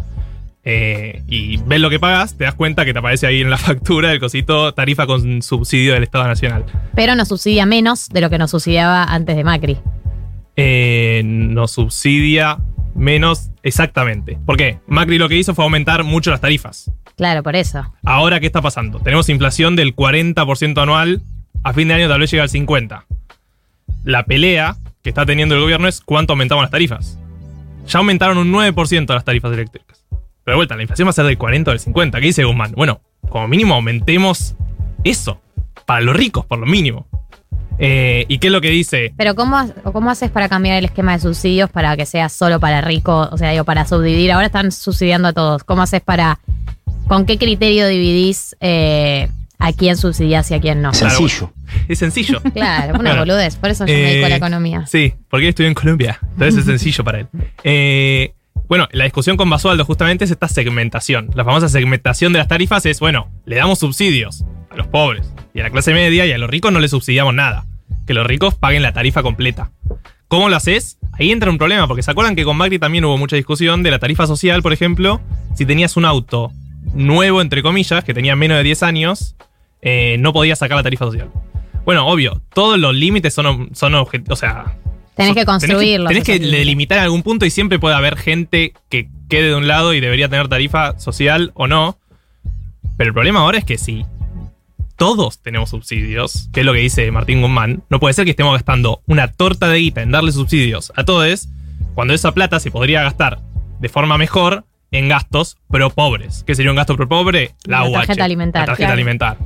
eh, y ves lo que pagas, te das cuenta que te aparece ahí en la factura el cosito tarifa con subsidio del Estado Nacional. Pero nos subsidia menos de lo que nos subsidiaba antes de Macri. eh, nos subsidia menos exactamente. ¿Por qué? Macri lo que hizo fue aumentar mucho las tarifas. Claro, por eso. Ahora, ¿qué está pasando? Tenemos inflación del 40% anual, a fin de año tal vez llega al 50%. La pelea que está teniendo el gobierno es cuánto aumentamos las tarifas. Ya aumentaron un 9% las tarifas eléctricas. Pero de vuelta, la inflación va a ser del 40 o del 50. ¿Qué dice Guzmán? Bueno, como mínimo aumentemos eso. Para los ricos, por lo mínimo. Eh, ¿Y qué es lo que dice? Pero ¿cómo, ¿cómo haces para cambiar el esquema de subsidios para que sea solo para rico? O sea, digo, para subdividir. Ahora están subsidiando a todos. ¿Cómo haces para... ¿Con qué criterio dividís eh, a quién subsidias y a quién no? Claro, es sencillo. Claro, una Claro. boludez. Por eso yo me dedico a la Eh, economía. Sí, porque él estudió en Colombia. Entonces es sencillo para él. Eh, bueno, la discusión con Basualdo justamente es esta segmentación. La famosa segmentación de las tarifas es, bueno, le damos subsidios a los pobres y a la clase media y a los ricos no les subsidiamos nada. Que los ricos paguen la tarifa completa. ¿Cómo lo haces? Ahí entra un problema, porque se acuerdan que con Macri también hubo mucha discusión de la tarifa social, por ejemplo, si tenías un auto nuevo, entre comillas, que tenía menos de 10 años, eh, no podía sacar la tarifa social. Bueno, obvio, todos los límites son, son objetivos, o sea... Tenés que construirlos. Tenés que, tenés que delimitar en algún punto y siempre puede haber gente que quede de un lado y debería tener tarifa social o no. Pero el problema ahora es que si todos tenemos subsidios, que es lo que dice Martín Guzmán, no puede ser que estemos gastando una torta de guita en darle subsidios a todos, cuando esa plata se podría gastar de forma mejor en gastos pro pobres. ¿Qué sería un gasto pro pobre? La, La UH, tarjeta alimentaria. La tarjeta Claro. alimentar.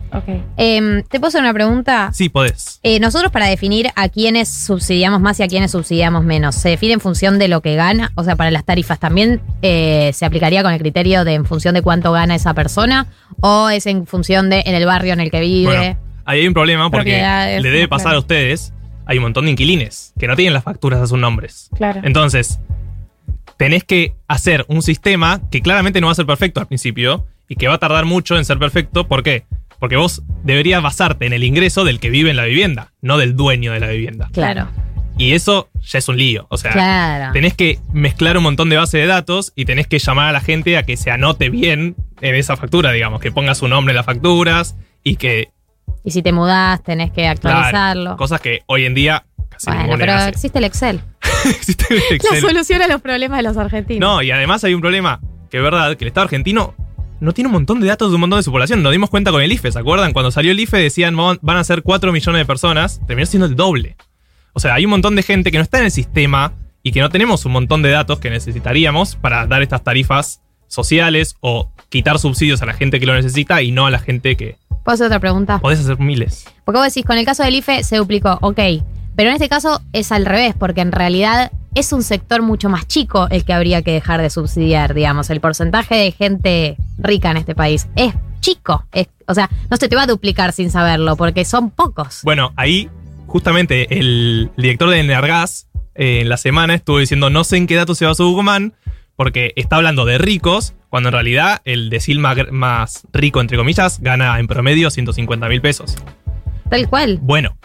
Em, ¿Te puedo hacer una pregunta? Sí, podés. Eh, nosotros para definir a quiénes subsidiamos más y a quiénes subsidiamos menos, ¿se define en función de lo que gana? O sea, para las tarifas también eh, se aplicaría con el criterio de en función de cuánto gana esa persona o es en función de en el barrio en el que vive. Bueno, ahí hay un problema porque le debe pasar claro. a ustedes. Hay un montón de inquilines que no tienen las facturas a sus nombres. Claro. Entonces, tenés que hacer un sistema que claramente no va a ser perfecto al principio y que va a tardar mucho en ser perfecto. ¿Por qué? Porque vos deberías basarte en el ingreso del que vive en la vivienda, no del dueño de la vivienda. Claro. Y eso ya es un lío. O sea, Claro. tenés que mezclar un montón de bases de datos y tenés que llamar a la gente a que se anote bien en esa factura, digamos, que ponga su nombre en las facturas y que Y si te mudás, tenés que actualizarlo. Claro, cosas que hoy en día bueno, pero existe el Excel. Existe el La Excel. solución a los problemas de los argentinos. No, y además hay un problema, que es verdad, que el Estado argentino no tiene un montón de datos de un montón de su población. Nos dimos cuenta con el IFE, ¿se acuerdan? Cuando salió el IFE decían "Van- van a ser 4 millones de personas, terminó siendo el doble. O sea, hay un montón de gente que no está en el sistema y que no tenemos un montón de datos que necesitaríamos para dar estas tarifas sociales o quitar subsidios a la gente que lo necesita y no a la gente que ¿Puedo hacer otra pregunta? podés hacer miles. Porque vos decís, con el caso del IFE se duplicó, ok. Pero en este caso es al revés, porque en realidad es un sector mucho más chico el que habría que dejar de subsidiar, digamos. El porcentaje de gente rica en este país es chico. Es- o sea, no se te va a duplicar sin saberlo, porque son pocos. Bueno, ahí justamente el director de Energas eh, en la semana estuvo diciendo no sé en qué dato se basó Guzmán porque está hablando de ricos cuando en realidad el decil más, más rico, entre comillas, gana en promedio 150 mil pesos. Tal cual. Bueno,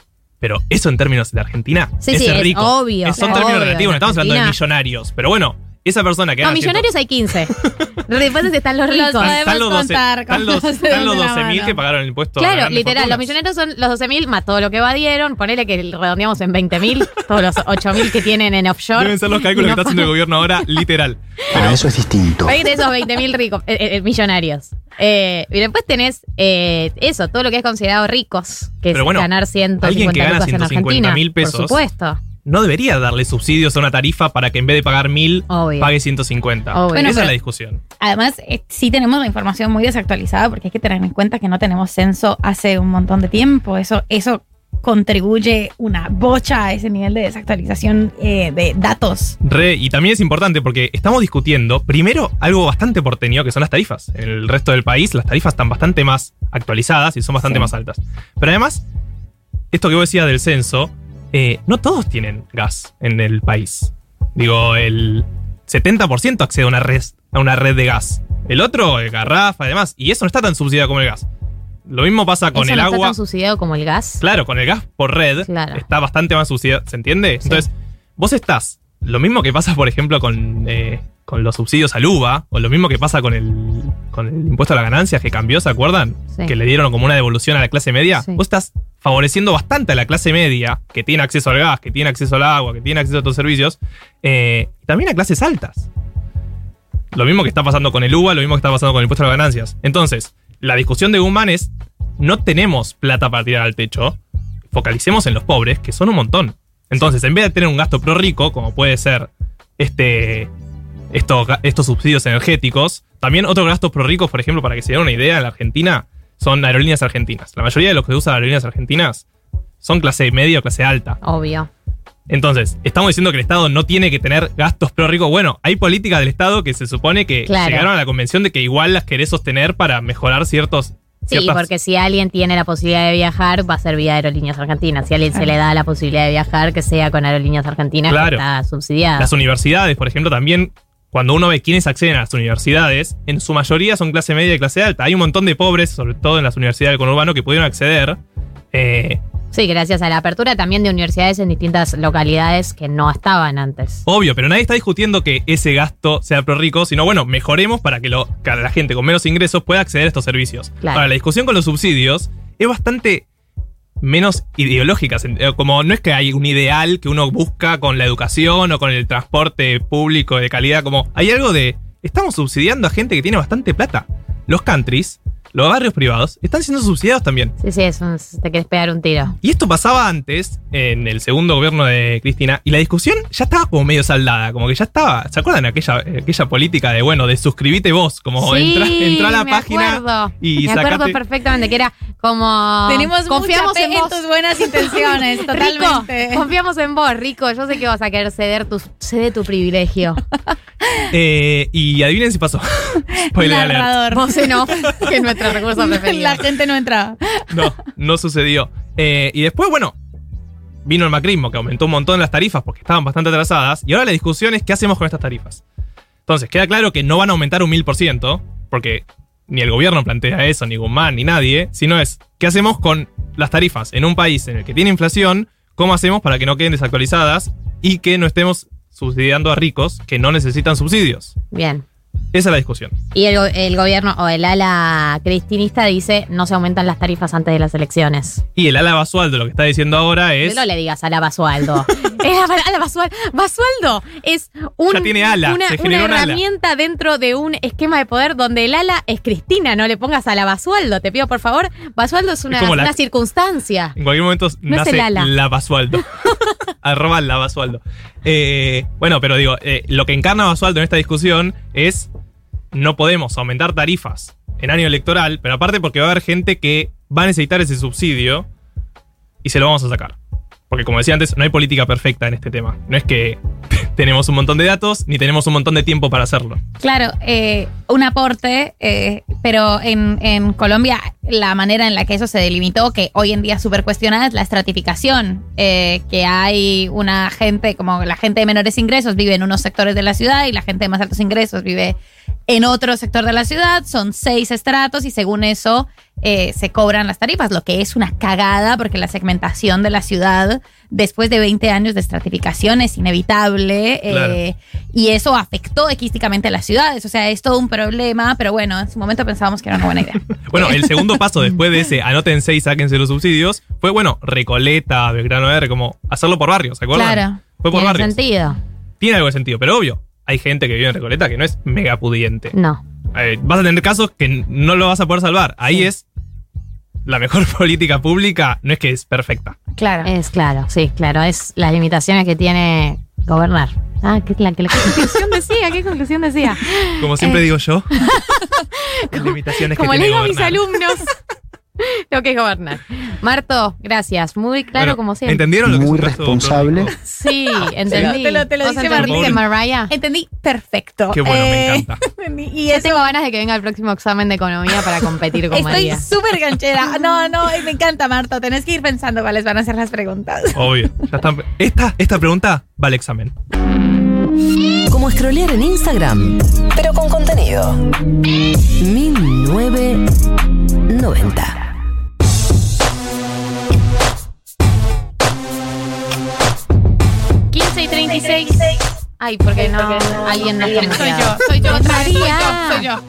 pero eso en términos de Argentina Sí, es sí, es rico. obvio, Es- son obvio, términos relativos, no estamos hablando de millonarios. Pero bueno, esa persona que No, millonarios hay 15. Después están los ricos. están los 12 contar están con los, los están los 12 mil mano. que pagaron el impuesto. a Claro, literal, los fortunas. millonarios son los 12 mil más todo lo que evadieron. Ponele que redondeamos en 20 mil, todos los 8 mil que tienen en offshore. Deben ser los cálculos Y que no está haciendo el gobierno ahora, literal. Pero eso es distinto. Hay de esos 20 mil ricos, eh, eh, millonarios. Eh, y después tenés eh, eso, todo lo que es considerado ricos, que Pero es bueno, ganar 150 alguien que gana lucas en 150 Argentina. mil pesos. Por supuesto. No debería darle subsidios a una tarifa para que en vez de pagar mil, Obvio. pague 150. Obvio. Bueno, Esa es la discusión. Además, eh, sí tenemos la información muy desactualizada porque hay que tener en cuenta que no tenemos censo hace un montón de tiempo. Eso, eso contribuye una bocha a ese nivel de desactualización eh, de datos. Re, y también es importante porque estamos discutiendo, primero, algo bastante porteño, que son las tarifas. En el resto del país, las tarifas están bastante más actualizadas y son bastante Sí. más altas. Pero además, esto que vos decías del censo, eh, no todos tienen gas en el país. Digo, el 70% accede a una red, a una red de gas. El otro, eh, garrafa y demás. Y eso no está tan subsidiado como el gas. Lo mismo pasa con Eso el no está agua. tan subsidiado como el gas. Claro, con el gas por red Claro. está bastante más subsidiado, ¿se entiende? Entonces, vos estás, lo mismo que pasa, por ejemplo, con, eh, con los subsidios al UVA, o lo mismo que pasa con el, con el impuesto a la ganancia que cambió, ¿se acuerdan? Sí. Que le dieron como una devolución a la clase media. Sí. Vos estás favoreciendo bastante a la clase media, que tiene acceso al gas, que tiene acceso al agua, que tiene acceso a otros servicios, eh, y también a clases altas. Lo mismo que está pasando con el UVA, lo mismo que está pasando con el impuesto a las ganancias. Entonces, la discusión de Guzmán es, no tenemos plata para tirar al techo, focalicemos en los pobres, que son un montón. Entonces, en vez de tener un gasto pro rico, como puede ser este, estos, ga- estos subsidios energéticos, también otros gastos pro ricos, por ejemplo, para que se den una idea, en la Argentina son aerolíneas argentinas. La mayoría de los que usan aerolíneas argentinas son clase media o clase alta. Obvio. Entonces, estamos diciendo que el Estado no tiene que tener gastos pro ricos. Bueno, hay políticas del Estado que se supone que Claro. llegaron a la convención de que igual las querés sostener para mejorar ciertos. Sí, ciertas- porque si alguien tiene la posibilidad de viajar, va a ser vía Aerolíneas Argentinas. Si a alguien se le da la posibilidad de viajar, que sea con Aerolíneas Argentinas, Claro. que está subsidiada. Las universidades, por ejemplo, también, cuando uno ve quiénes acceden a las universidades, en su mayoría son clase media y clase alta. Hay un montón de pobres, sobre todo en las universidades del conurbano, que pudieron acceder. eh, Sí, gracias a la apertura también de universidades en distintas localidades que no estaban antes. Obvio, pero nadie está discutiendo que ese gasto sea pro rico, sino bueno, mejoremos para que, lo, que la gente con menos ingresos pueda acceder a estos servicios. Claro. Ahora, la discusión con los subsidios es bastante menos ideológica. eh, Como no es que hay un ideal que uno busca con la educación o con el transporte público de calidad, como hay algo de, estamos subsidiando a gente que tiene bastante plata. Los countries, los barrios privados, están siendo subsidiados también. Sí, sí, es un- te querés pegar un tiro. Y esto pasaba antes, en el segundo gobierno de Cristina, y la discusión ya estaba como medio saldada, como que ya estaba. ¿Se acuerdan de aquella, aquella política de, bueno, de suscribite vos? Como sí, entra, entra a la me página acuerdo. y me acuerdo perfectamente que era como Tenemos confiamos mucha fe en vos. tus buenas intenciones, totalmente. Rico, confiamos en vos, Rico. Yo sé que vas a querer ceder tu, cede tu privilegio. Eh, y adivinen si pasó. Spoiler alert. Narrador. Vos en off, que es nuestro recurso preferido. La gente no entraba. No, no sucedió. Eh, y después, bueno, vino el macrismo, que aumentó un montón las tarifas porque estaban bastante atrasadas. Y ahora la discusión es qué hacemos con estas tarifas. Entonces, queda claro que no van a aumentar un mil por ciento, porque ni el gobierno plantea eso, ni Guzmán, ni nadie, sino es qué hacemos con las tarifas en un país en el que tiene inflación, cómo hacemos para que no queden desactualizadas y que no estemos subsidiando a ricos que no necesitan subsidios. Bien. Esa es la discusión. Y el, go- el gobierno o el ala cristinista dice no se aumentan las tarifas antes de las elecciones. Y el ala Basualdo lo que está diciendo ahora es... No le digas ala Basualdo. es ala Basualdo. Basualdo es un- Ya tiene ala, una, una un ala. herramienta dentro de un esquema de poder donde el ala es Cristina. No le pongas ala Basualdo. Te pido por favor. Basualdo es una, la- una circunstancia. En cualquier momento No es nace el ala. la Basualdo. Arroba la Basualdo. Eh, bueno, pero digo, eh, lo que encarna Basualdo en esta discusión es no podemos aumentar tarifas en año electoral, pero aparte porque va a haber gente que va a necesitar ese subsidio y se lo vamos a sacar. Porque como decía antes, no hay política perfecta en este tema. No es que tenemos un montón de datos ni tenemos un montón de tiempo para hacerlo. Claro, eh, un aporte, eh, pero en, en Colombia la manera en la que eso se delimitó, que hoy en día es súper cuestionada, es la estratificación, eh, que hay una gente, como la gente de menores ingresos vive en unos sectores de la ciudad y la gente de más altos ingresos vive en otro sector de la ciudad, son seis estratos y según eso eh, se cobran las tarifas, lo que es una cagada porque la segmentación de la ciudad después de 20 años de estratificación es inevitable Claro. eh, y eso afectó equísticamente a las ciudades, o sea, es todo un problema, pero bueno, en su momento pensábamos que era una buena idea. Bueno, el segundo paso después de ese anótense y sáquense los subsidios fue, bueno, Recoleta, Belgrano R, como hacerlo por barrios, ¿se acuerdan? Claro. Fue por Tiene barrios. sentido. Tiene algo de sentido, pero obvio, hay gente que vive en Recoleta que no es mega pudiente. No. Eh, vas a tener casos que no lo vas a poder salvar. Ahí es la mejor política pública, no es que es perfecta. Claro. Es claro, sí, claro. Es las limitaciones que tiene gobernar. Ah, ¿qué, la, que la conclusión decía? ¿Qué conclusión decía? Como siempre Eh, digo yo, las limitaciones Como que le tiene digo a mis alumnos. Lo que es gobernar. Marto, gracias. Muy claro Bueno, como siempre. ¿Entendieron lo que Muy responsable. Sí, entendí. Te lo- te lo ¿Vos dice entendiste, Martín. Mariah? Entendí perfecto. Qué bueno, me Eh, encanta. Y eso tengo ganas de que venga el próximo examen de economía para competir con Estoy María. súper ganchera. No, no, me encanta, Marta. Tenés que ir pensando cuáles van a ser las preguntas. Obvio. Ya están- esta, esta pregunta va al examen. Como scrollear en Instagram, pero con contenido. 1990. 26. Ay, porque no, no alguien no Soy yo, soy yo otra vez, soy yo,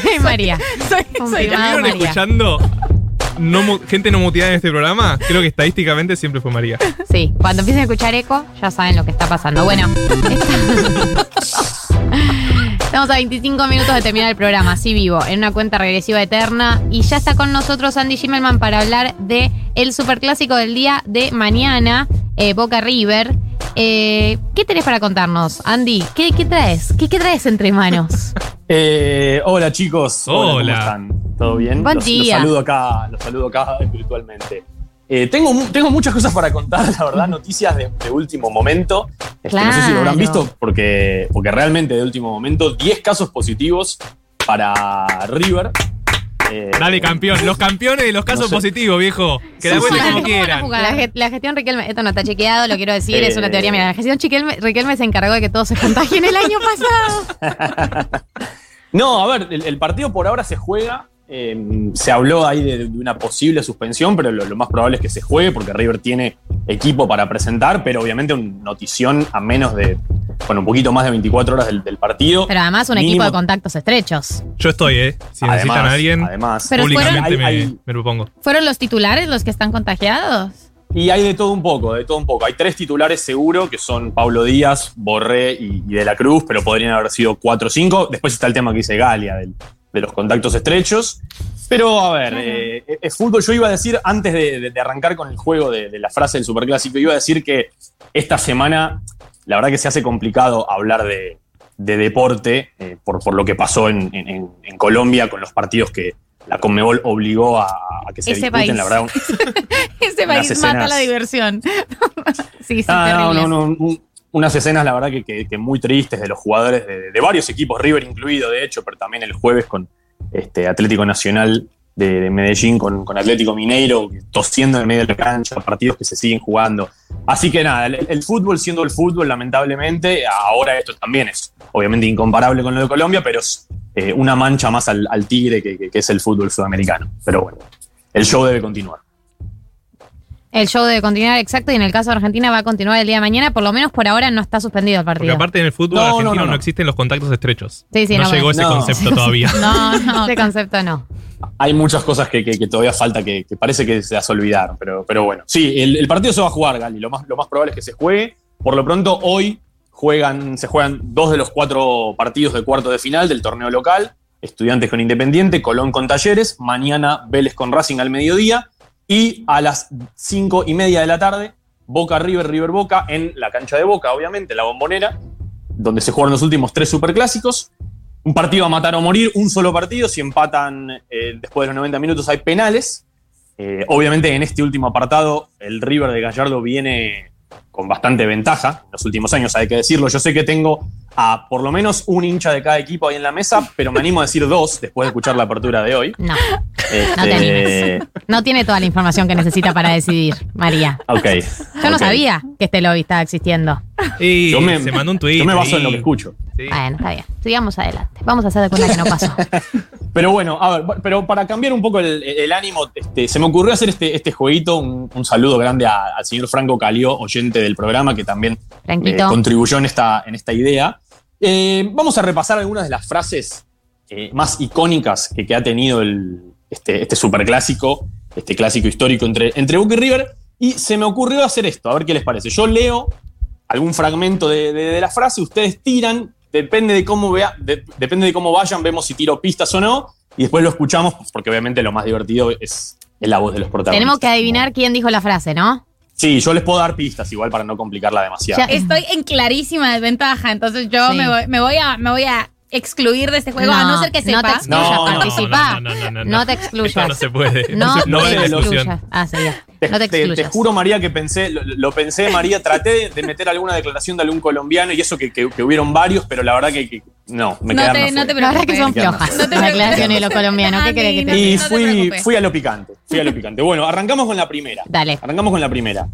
soy yo. María. Soy, soy escuchando gente no muteada en este programa? Creo que estadísticamente siempre fue María. Sí, cuando empiecen a escuchar eco, ya saben lo que está pasando. Bueno, estamos a 25 minutos de terminar el programa, así vivo, en una cuenta regresiva eterna. Y ya está con nosotros Andy Gimelman para hablar de el superclásico del día de mañana, eh, Boca River. Eh, ¿Qué tenés para contarnos, Andy? ¿Qué, qué traes? ¿Qué, qué traes entre manos? Eh, hola chicos, Hola. ¿cómo están? ¿Todo bien? Buen los, los día. saludo acá, los saludo acá virtualmente. Eh, tengo, tengo muchas cosas para contar, la verdad, noticias de, de último momento. Este, No sé si lo habrán Claro. visto, porque, porque realmente de último momento, 10 casos positivos para River. Eh, Dale, campeón. Los campeones de los casos No sé. positivos, viejo. Que la Sí, vuelta sí. como ¿Cómo van a quieran. La, ge- la gestión Riquelme, esto no está chequeado, lo quiero decir, es una Eh. teoría. Mira, la gestión Riquelme, Riquelme se encargó de que todos se contagien el año pasado. No, a ver, el, el partido por ahora se juega Eh, se habló ahí de, de una posible suspensión, pero lo, lo más probable es que se juegue porque River tiene equipo para presentar, pero obviamente una notición a menos de, bueno, un poquito más de 24 horas del, del partido. Pero además un Mínimo- equipo de contactos estrechos. Yo estoy, ¿eh? Si Además, necesitan a alguien, además. Pero públicamente fueron- me, Hay- hay- me propongo. ¿Fueron los titulares los que están contagiados? Y hay de todo un poco, de todo un poco. Hay tres titulares seguro, que son Pablo Díaz, Borré y, y De la Cruz, pero podrían haber sido cuatro o cinco. Después está el tema que dice Galia, del- de los contactos estrechos. Pero a ver, eh, es fútbol. Yo iba a decir, antes de, de- de arrancar con el juego de, de la frase del Superclásico, iba a decir que esta semana, la verdad que se hace complicado hablar de, de deporte eh, por, por lo que pasó en, en- en- en Colombia con los partidos que la Conmebol obligó a, a que se Ese disputen. país. La verdad, un- Ese país mata la diversión. sí, sí, Ah, no, no, no, un- unas escenas, la verdad, que, muy tristes de los jugadores de, varios equipos, River incluido, de hecho, pero también el jueves con este Atlético Nacional de, de Medellín, con, Atlético Mineiro, tosiendo en medio de la cancha, partidos que se siguen jugando. Así que nada, el, fútbol siendo el fútbol, lamentablemente, ahora esto también es obviamente incomparable con lo de Colombia, pero es eh, una mancha más al, tigre que es el fútbol sudamericano. Pero bueno, el show debe continuar. El show debe continuar exacto y en el caso de Argentina va a continuar el día de mañana. Por lo menos por ahora no está suspendido el Porque partido. aparte en el fútbol No, no, argentino no, no, no. existen los contactos estrechos. Sí, sí, no, no, llegó ese no. concepto todavía. No, no. Ese concepto no. hay muchas cosas que, que- que todavía falta que, que parece que se las olvidaron, pero, pero bueno. Sí, el, el partido se va a jugar, Gali. Lo más, lo más probable es que se juegue. Por lo pronto, hoy juegan, se juegan dos de los cuatro partidos de cuarto de final del torneo local. Estudiantes con Independiente, Colón con Talleres, mañana Vélez con Racing al mediodía y a las cinco y media de la tarde, Boca River, River Boca en la cancha de Boca, obviamente, la bombonera, donde se jugaron los últimos tres superclásicos. Un partido a matar o morir, un solo partido. Si empatan eh, después de los 90 minutos hay penales. Eh, obviamente en este último apartado el River de Gallardo viene con bastante ventaja en los últimos años, hay que decirlo. Yo sé que tengo a por lo menos un hincha de cada equipo ahí en la mesa, pero me animo a decir dos después de escuchar la apertura de hoy. No, Este, no te animes. No tiene toda la información que necesita para decidir, María. Ok. Yo no sabía que este lobby estaba existiendo. Y Yo me- se mandó un tweet. Yo me baso en ahí. lo que escucho. Sí. Bueno, está bien. Sigamos adelante. Vamos a hacer de cuenta que no pasó. Pero bueno, a ver, pero para cambiar un poco el, el ánimo, este, se me ocurrió hacer este, este jueguito. Un, un saludo grande al señor Franco Calió, oyente del programa, que también eh, contribuyó en esta, en esta idea. Eh, vamos a repasar algunas de las frases eh, más icónicas que, que ha tenido el, este, este superclásico, este clásico histórico entre, entre Boca y River. Y se me ocurrió hacer esto, a ver qué les parece. Yo leo algún fragmento de, de- de la frase, ustedes tiran, depende de cómo vea, de- depende de cómo vayan, vemos si tiro pistas o no, y después lo escuchamos, porque obviamente lo más divertido es, es la voz de los protagonistas. Tenemos que adivinar quién dijo la frase, ¿no? Sí, yo les puedo dar pistas igual para no complicarla demasiado. Ya- Estoy en clarísima desventaja, entonces yo Sí. me, voy, me, voy a, me voy a excluir de este juego, a no ser que No te sepa. excluyas, No, no, participá. no, no, no, no, no. No te Eso excluyas. no se puede. No, no te excluyas. Ah, sí, ya. Te, No te te- te juro, María, que pensé, lo, lo pensé, María, traté de, meter alguna declaración de algún colombiano y eso que, que- que hubieron varios, pero la verdad que, que no, me No quedaron te- no te La verdad que son flojas. No Las declaraciones de los colombianos. ¿Qué querés que te Y no fui, fui a lo picante, fui a lo picante. Bueno, arrancamos con la primera. Dale. Arrancamos con la primera.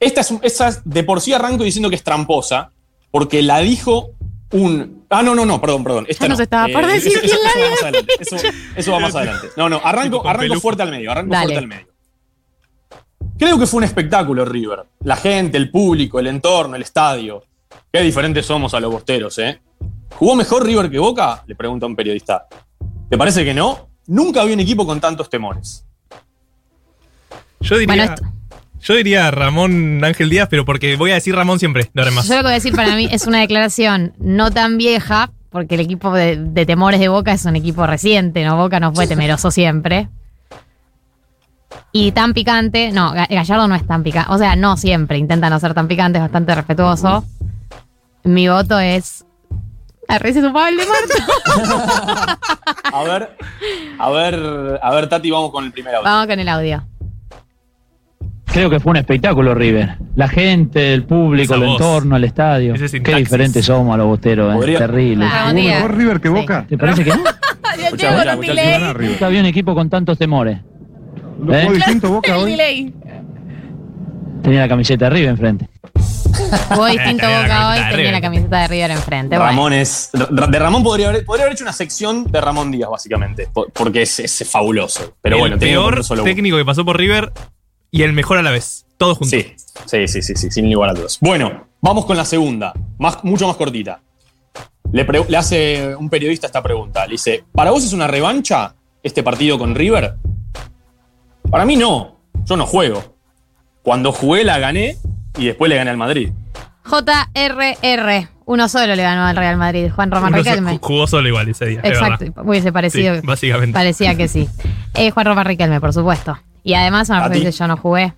Esta es, esta es- de por sí arranco diciendo que es tramposa, porque la dijo un. Ah, no, no, no, perdón, perdón. Esta Ya nos no. estaba por decir eso, quién eso- la había más adelante. Eso, eso va más adelante. No, no, arranco, arranco fuerte al medio, arranco Dale. fuerte al medio. Creo que fue un espectáculo, River. La gente, el público, el entorno, el estadio. Qué diferentes somos a los bosteros, ¿eh? ¿Jugó mejor River que Boca? Le pregunta un periodista. ¿Te parece que no? Nunca había un equipo con tantos temores. Yo diría, Bueno, yo diría Ramón Ángel Díaz, pero porque voy a decir Ramón siempre, de en más. Yo lo que voy a decir para mí es una declaración no tan vieja, porque el equipo de, de temores de Boca es un equipo reciente, ¿no? Boca no fue temeroso siempre. Y tan picante, no, Ga- Gallardo no es tan picante, o sea, no siempre, intenta no ser tan picante, es bastante respetuoso. Mi voto es... La risa su Pablo Marta. A ver, a ver, a ver, Tati, vamos con el primer audio. Vamos con el audio. Creo que fue un espectáculo, River. La gente, el público, Esa el voz. entorno, el estadio. Ese Qué sintaxis. diferentes somos a los bosteros, ¿eh? Podría- Terrible. Claro. ¿Jugó Díaz. mejor River que Sí. Boca? ¿Te parece que no? Ya Escuchá, llego escuchá, con escuchá, delay. Nunca había un equipo con tantos temores. ¿Lo ¿Eh? jugó distinto Boca El hoy? delay. Tenía la camiseta de River enfrente. Jugó distinto Tenía la Boca hoy, camiseta de tenía River. la camiseta de River enfrente. Bueno. Ramón es. De Ramón podría haber, podría haber hecho una sección de Ramón Díaz, básicamente. por- Porque es, es fabuloso. Pero el bueno, tenía que peor poner solo uno. técnico que pasó por River y el mejor a la vez. Todos juntos. Sí, sí, sí, sí, sí, sin lugar a dudas. Bueno, vamos con la segunda, más, mucho más cortita. Le, pre- le hace un periodista esta pregunta. Le dice: ¿Para vos es una revancha este partido con River? Para mí no. Yo no juego. Cuando jugué la gané y después le gané al Madrid. JRR. Uno solo le ganó al Real Madrid, Juan Román Uno Riquelme. jugó solo igual ese día. es Exacto, hubiese parecido. Sí, básicamente. Parecía que sí. Eh, Juan Román Riquelme, por supuesto. Y además, una ¿A que yo no jugué.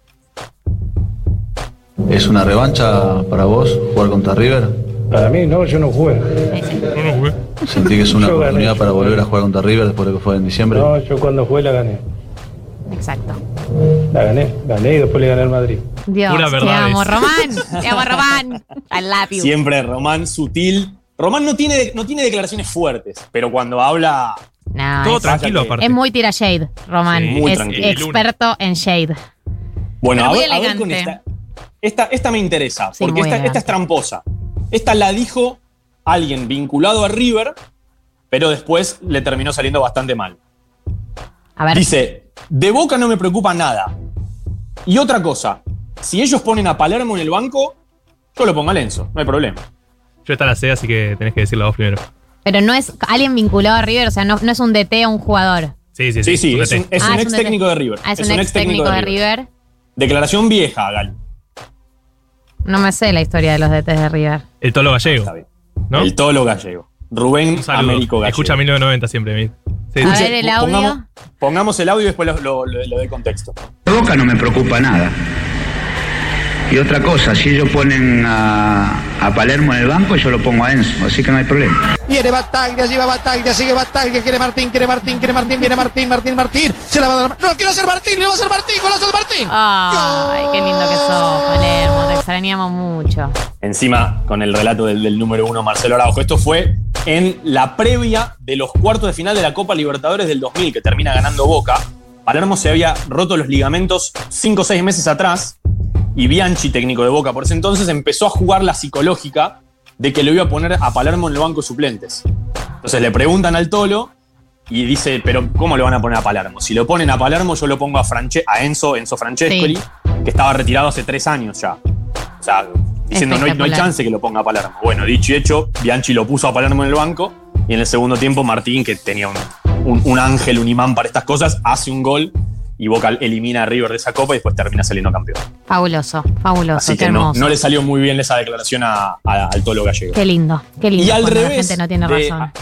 ¿Es una revancha para vos jugar contra River? Para mí, no, yo no jugué. No, no jugué. ¿Sentí que es una Yo gané. oportunidad para volver a jugar contra River después de lo que fue en diciembre? No, yo cuando jugué la gané. Exacto. La gané, gané y después le gané al Madrid. Dios, Pura te verdad amo, es. Román. Te amo, Román. I love you. Siempre Román sutil. Román no tiene, no tiene declaraciones fuertes, pero cuando habla. No, Todo es- tranquilo, aparte. Es muy tira shade, Román. Sí, es tranquilo. experto en shade. Bueno, a ver, a ver con esta. Esta, esta me interesa, Sí, porque esta, esta es tramposa. Esta la dijo alguien vinculado a River, pero después le terminó saliendo bastante mal. A ver. Dice, de Boca no me preocupa nada. Y otra cosa, si ellos ponen a Palermo en el banco, yo lo pongo a Lenzo, no hay problema. Yo esta la sé, así que tenés que decirla vos primero. Pero no es alguien vinculado a River, o sea, no, no es un DT o un jugador. Sí, sí, Sí, sí, es un, es Ah, un es ex un DT. técnico de River. Ah, es, un ex técnico de River. Declaración vieja, Gal. No me sé la historia de los DTs de River. El Tolo Gallego. ¿no? El Tolo Gallego. Rubén. Américo Gallego. Escucha 1990 siempre. mi- Sí, A sí. ver el audio. Pongamos, pongamos el audio y después lo, lo, lo- lo de contexto. Boca no me preocupa nada. Y otra cosa, si ellos ponen a, a Palermo en el banco, yo lo pongo a Enzo, así que no hay problema. Viene Bataglia, lleva Bataglia, sigue Bataglia, quiere Martín, quiere Martín, quiere Martín, viene Martín, Martín, Martín, se la va a dar. No, quiero ser Martín, le va a ser Martín, golazo de Martín. Ay, qué lindo que sos, Palermo. Te extrañamos mucho. Encima, con el relato del, del número uno, Marcelo Araujo. Esto fue en la previa de los cuartos de final de la Copa Libertadores del 2000, que termina ganando Boca. Palermo se había roto los ligamentos 5 o 6 meses atrás y Bianchi, técnico de Boca por ese entonces, empezó a jugar la psicológica de que le iba a poner a Palermo en el banco de suplentes. Entonces le preguntan al Tolo y dice, pero ¿cómo le van a poner a Palermo? Si lo ponen a Palermo, yo lo pongo a, Franche- a Enzo, Enzo Francescoli, que estaba retirado hace tres años ya. O sea, diciendo no hay, no hay chance que lo ponga a Palermo. Bueno, dicho y hecho, Bianchi lo puso a Palermo en el banco y en el segundo tiempo Martín, que tenía un, un- un ángel, un imán para estas cosas, hace un gol y Boca elimina a River de esa copa y después termina saliendo campeón. Fabuloso, fabuloso. Así que no, le salió muy bien esa declaración a- a- al Tolo Gallego. Qué lindo, qué lindo. Y al revés La gente no tiene de- razón.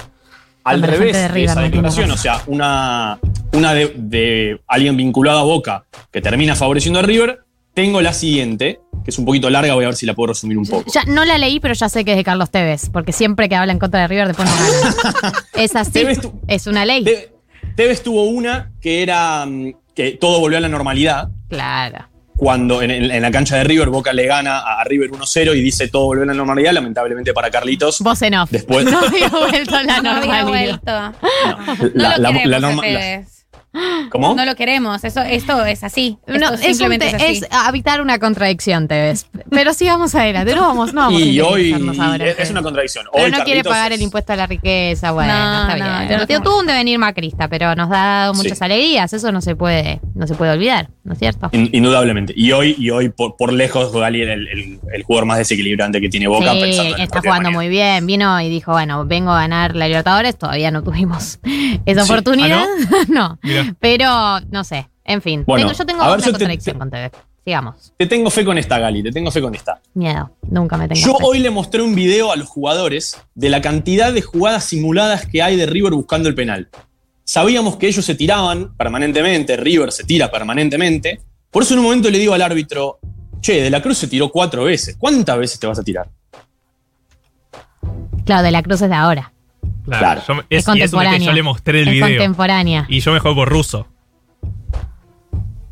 Al revés de River esa no declaración, o sea, una, una de, de alguien vinculado a Boca que termina favoreciendo a River, tengo la siguiente, que es un poquito larga, voy a ver si la puedo resumir un poco. Ya, no la leí, pero ya sé que es de Carlos Tevez, porque siempre que habla en contra de River después no gana. es así, es una ley. Tevez tuvo una que era mm, que todo volvió a la normalidad. Claro. Cuando en, en- en la cancha de River, Boca le gana a, a River 1-0 y dice todo volvió a la normalidad, lamentablemente para Carlitos. Vos en off. Después- No había vuelto a la No había normalidad. vuelto. No La- lo la- queremos, la a norma- la- Tevez. ¿Cómo? No lo queremos. Eso, esto es así. Esto No, es, un simplemente te- es, así. es habitar una contradicción, Tevez. Pero sí vamos adelante, no vamos, no vamos a y hoy independizarnos ahora, es, una contradicción. Pero Hoy no quiere pagar es- el impuesto a la riqueza, bueno, No, está no, bien. no No, tuvo un devenir macrista, pero nos ha dado muchas Sí. alegrías, eso no se puede, no se puede olvidar, ¿no es cierto? In- Indudablemente. Y hoy, y hoy por, por lejos, Gali el, el- el jugador más desequilibrante que tiene Boca. sí, pensando en el está jugando muy bien. Vino y dijo, bueno, vengo a ganar la Libertadores. Todavía no tuvimos esa Sí. oportunidad. no. Pero, no sé. En fin. Bueno, Tengo- yo tengo a ver, una yo te- contradicción con TV. Sigamos. Te tengo fe con esta, Gali, te tengo fe con esta. Miedo. Nunca me tengo Yo fe. hoy le mostré un video a los jugadores de la cantidad de jugadas simuladas que hay de River buscando el penal. Sabíamos que ellos se tiraban permanentemente, River se tira permanentemente. Por eso en un momento le digo al árbitro, che, De la Cruz se tiró cuatro veces. ¿Cuántas veces te vas a tirar? Claro, de la Cruz es de ahora. Claro. Yo me- Es es, y eso de que contemporánea. yo le mostré el Es video. contemporánea. Y yo me juego por ruso.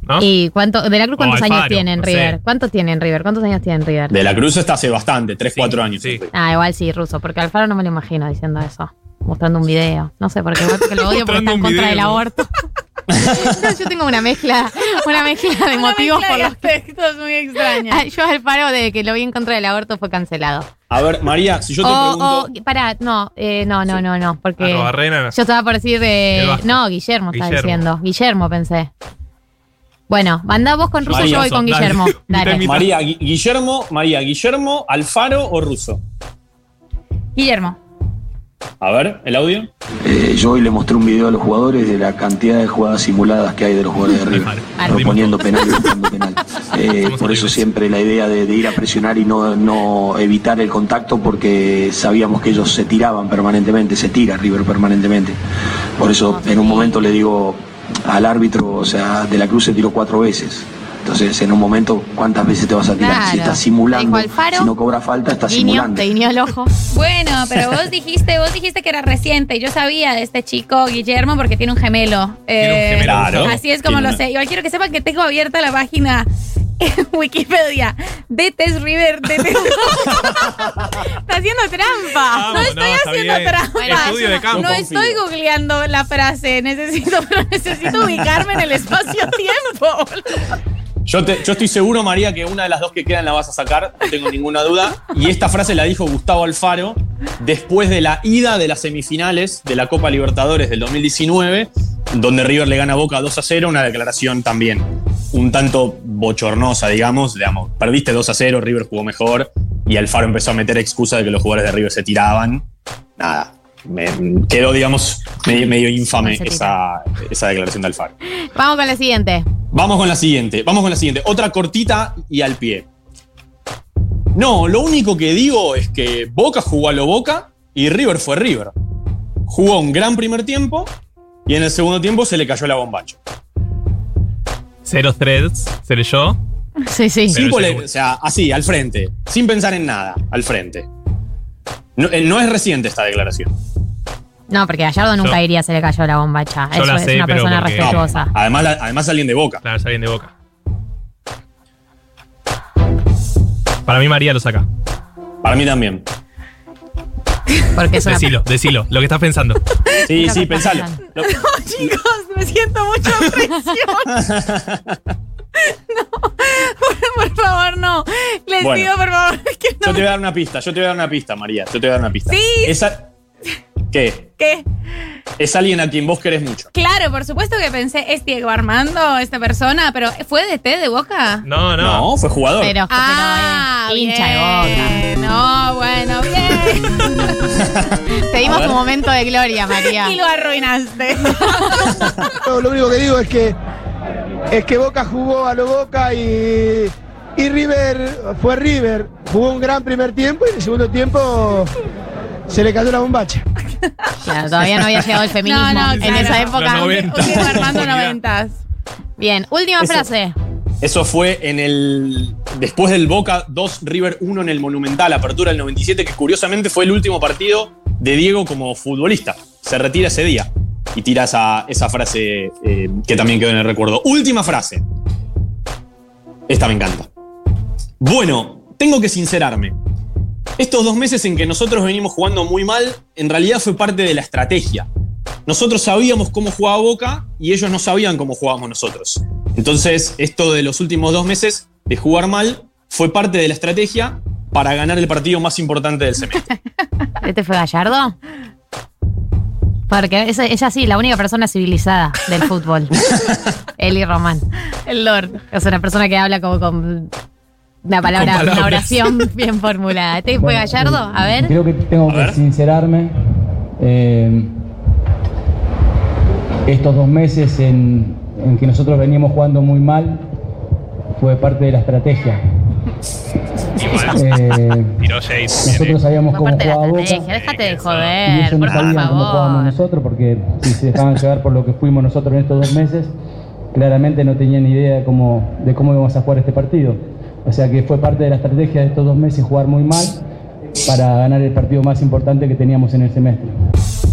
¿No? ¿Y cuánto, de la Cruz cuántos años tiene en no sé. River? ¿Cuántos tiene en River? ¿Cuántos años tiene en River? De la Cruz está hace bastante, 3, 4 años. Ah, igual sí, ruso, porque Alfaro no me lo imagino diciendo eso. Mostrando un video. No sé, porque igual porque lo odio porque está en contra video. del aborto. Yo tengo una mezcla, una mezcla de motivos mezcla por de los que aspectos muy extraña. Ah, yo al paro de que lo vi en contra del aborto fue cancelado. A ver, María, si yo te o, pregunto. o- pará, no, eh, no, no, no, no, porque Arrobarrena. yo estaba por decir Vasco. no, Guillermo estaba Guillermo. diciendo, Guillermo pensé. Bueno, mandá vos con Russo, María, yo voy con dale. Guillermo. Dale. María, Gui- Guillermo, María, Guillermo, Alfaro o Russo. Guillermo. A ver, el audio. Eh, yo hoy le mostré un video a los jugadores de la cantidad de jugadas simuladas que hay de los jugadores de River, proponiendo penal y buscando penal. Eh, por eso siempre la idea de, de ir a presionar y no, no evitar el contacto porque sabíamos que ellos se tiraban permanentemente, se tira River permanentemente. Por eso en un momento le digo al árbitro, o sea, de la Cruz se tiró cuatro veces. Entonces, en un momento, ¿cuántas veces te vas a tirar? Claro. Si estás simulando, Alfaro. si no cobra falta, estás Guiño, simulando. te guiñó el ojo. Bueno, pero vos dijiste, vos dijiste que era reciente. Yo sabía de este chico Guillermo porque tiene un gemelo. Eh, gemelo, Claro. Así es como lo una- sé. Igual quiero que sepan que tengo abierta la página en Wikipedia de Tess River. De Tess- Está haciendo trampa. no estoy no, está haciendo bien. trampa. Estudio de campo. No estoy googleando la frase. Necesito, pero necesito ubicarme en el espacio-tiempo. Yo, estoy seguro, María, que una de las dos que quedan la vas a sacar, no tengo ninguna duda. Y esta frase la dijo Gustavo Alfaro después de la ida de las semifinales de la Copa Libertadores del 2019, donde River le gana Boca 2 a 0, una declaración también un tanto bochornosa, digamos. digamos perdiste 2 a 0, River jugó mejor y Alfaro empezó a meter excusa de que los jugadores de River se tiraban. Nada, me, quedó, digamos, medio, medio infame Se esa, esa declaración de Alfaro. Vamos con la siguiente. Vamos con la siguiente, vamos con la siguiente. Otra cortita y al pie. No, lo único que digo es que Boca jugó a lo Boca y River fue River. Jugó un gran primer tiempo y en el segundo tiempo se le cayó la bombacha. Cero threads, seré yo. Sí, sí. O sea, así, al frente, sin pensar en nada, al frente. No, eh, no es reciente esta declaración. No, porque Gallardo nunca Yo- iría, se le cayó la bombacha. Yo Eso la es sé, una pero persona porque- respetuosa. Además, la- además alguien de Boca. Claro, es alguien de boca. Para mí María lo saca. Para mí también. Porque es una Decilo, decilo, lo que estás pensando. Sí, sí, pensalo. Lo- Chicos, me siento mucha presión. No, por, por favor, no. Les Bueno. pido, por favor, que Yo te voy a dar una pista, yo te voy a dar una pista, María. Yo te voy a dar una pista. Sí. Esa, ¿Qué? ¿Qué? Es alguien a quien vos querés mucho. Claro, por supuesto que pensé, es Diego Armando, esta persona, pero ¿fue de té de boca? No, no. No, fue jugador. Pero, Ah, pero, eh, hincha bien. No, bueno, bien. de boca. Te dimos un momento de gloria, María. y lo arruinaste. Lo único que digo es que es que Boca jugó a lo Boca y, y River fue River. Jugó un gran primer tiempo y en el segundo tiempo se le cayó la bombacha. Claro, todavía no había llegado el feminismo No, no, en claro. esa época. Los 90. Un Diego Armando noventas. Bien, última Eso. frase. Eso fue en el. Después del Boca 2 River 1 en el Monumental, apertura del 97, que curiosamente fue el último partido de Diego como futbolista. Se retira ese día y tira esa, esa frase eh, que también quedó en el recuerdo. Última frase. Esta me encanta. Bueno, tengo que sincerarme. Estos dos meses en que nosotros venimos jugando muy mal, en realidad fue parte de la estrategia. Nosotros sabíamos cómo jugaba Boca y ellos no sabían cómo jugábamos nosotros. Entonces, esto de los últimos dos meses de jugar mal fue parte de la estrategia para ganar el partido más importante del semestre. ¿Este fue Gallardo? Porque es- ella sí, la única persona civilizada del fútbol. Eli Román. El Lord. Es una persona que habla como con una palabra, Con una oración bien formulada. ¿Este fue Bueno, Gallardo? eh, A ver. Creo que tengo que sincerarme. Eh, estos dos meses en, en que nosotros veníamos jugando muy mal fue parte de la estrategia. Eh, Tiró Jade. nosotros de la jugaba Boca. Déjate de y joder, ellos no por sabían cómo jugábamos favor. nosotros porque si se dejaban llevar por lo que fuimos nosotros en estos dos meses, claramente no tenían ni idea de cómo, de cómo íbamos a jugar este partido. O sea que fue parte de la estrategia de estos dos meses jugar muy mal para ganar el partido más importante que teníamos en el semestre.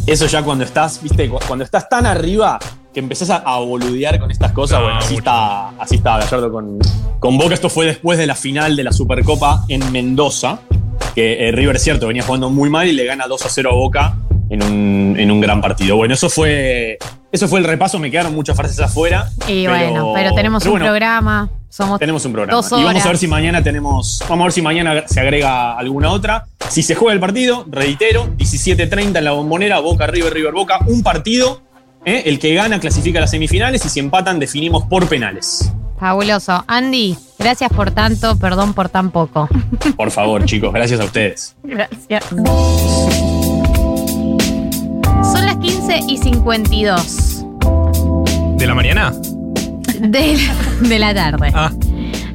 Eso ya cuando estás, viste, Cu- cuando estás tan arriba que empezás a, a boludear con estas cosas, No, bueno, así está, así está Gallardo con, con Boca. Esto fue después de la final de la Supercopa en Mendoza, que eh, River, cierto, venía jugando muy mal y le gana 2 a 0 a Boca en un, en un gran partido. Bueno, eso fue Eso fue el repaso, me quedaron muchas frases afuera. Y bueno, pero tenemos pero un bueno, programa. Somos Tenemos un programa. dos Y vamos a ver si mañana tenemos. Vamos a ver si mañana se agrega alguna otra. Si se juega el partido, reitero, 17.30 en la bombonera, Boca, River, River, Boca. Un partido. ¿Eh? El que gana clasifica a las semifinales y si empatan, definimos por penales. Fabuloso. Andy, gracias por tanto, perdón por tan poco. Por favor, chicos, gracias a ustedes. Gracias. Son las 15 y 52 ¿De la mañana? de, de la tarde. Ah.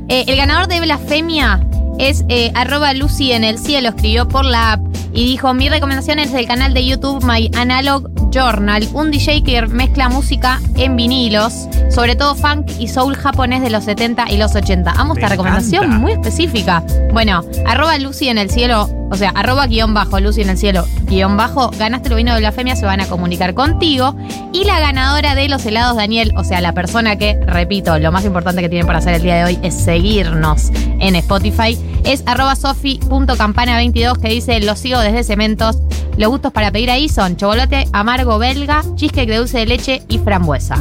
Eh, el ganador de Blasfemia es eh, arroba Lucy en el cielo, escribió por la app y dijo, mi recomendación es el canal de YouTube My Analog Journal, un DJ que mezcla música en vinilos, sobre todo funk y soul japonés de los 70 y los 80. Amo esta Me recomendación encanta. muy específica. Bueno, arroba Lucy en el cielo, o sea, arroba guion bajo, Lucy en el cielo, guion bajo, ganaste el vino de blasfemia, se van a comunicar contigo. Y la ganadora de los helados, Daniel, o sea, la persona que, repito, lo más importante que tienen para hacer el día de hoy es seguirnos en Spotify, es arroba sofi.campana22 que dice, los sigo desde Cementos. Los gustos para pedir ahí son chocolate amargo belga, cheesecake de dulce de leche y frambuesa.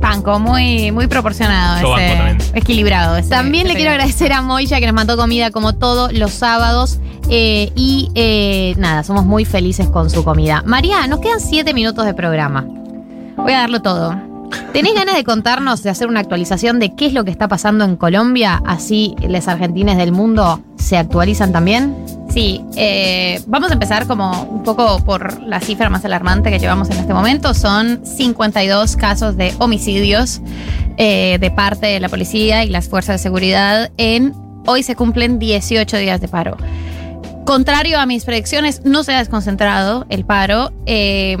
Panco, muy, muy proporcionado. Yo ese- banco también. Equilibrado. ese- También le ese- quiero agradecer a Moya que nos mandó comida como todos los sábados. eh, y eh, nada, somos muy felices con su comida. María, nos quedan siete minutos de programa. Voy a darlo todo. ¿Tenés ganas de contarnos, de hacer una actualización de qué es lo que está pasando en Colombia? Así los argentines del mundo se actualizan también. Sí, eh, vamos a empezar como un poco por la cifra más alarmante que llevamos en este momento. Son 52 casos de homicidios eh, de parte de la policía y las fuerzas de seguridad en... Hoy se cumplen 18 días de paro. Contrario a mis predicciones, no se ha desconcentrado el paro. Eh,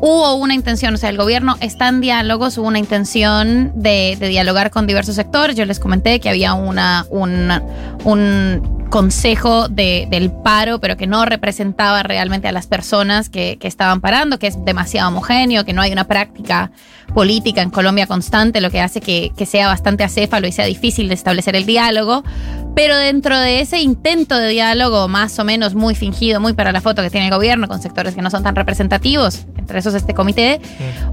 hubo una intención, o sea, el gobierno está en diálogos, hubo una intención de, de dialogar con diversos sectores. Yo les comenté que había una, una- un consejo de- del paro, pero que no representaba realmente a las personas que, que estaban parando, que es demasiado homogéneo, que no hay una práctica política en Colombia constante, lo que hace que, que sea bastante acéfalo y sea difícil de establecer el diálogo. Pero dentro de ese intento de diálogo, más o menos muy fingido, muy para la foto que tiene el gobierno, con sectores que no son tan representativos, entre esos este comité,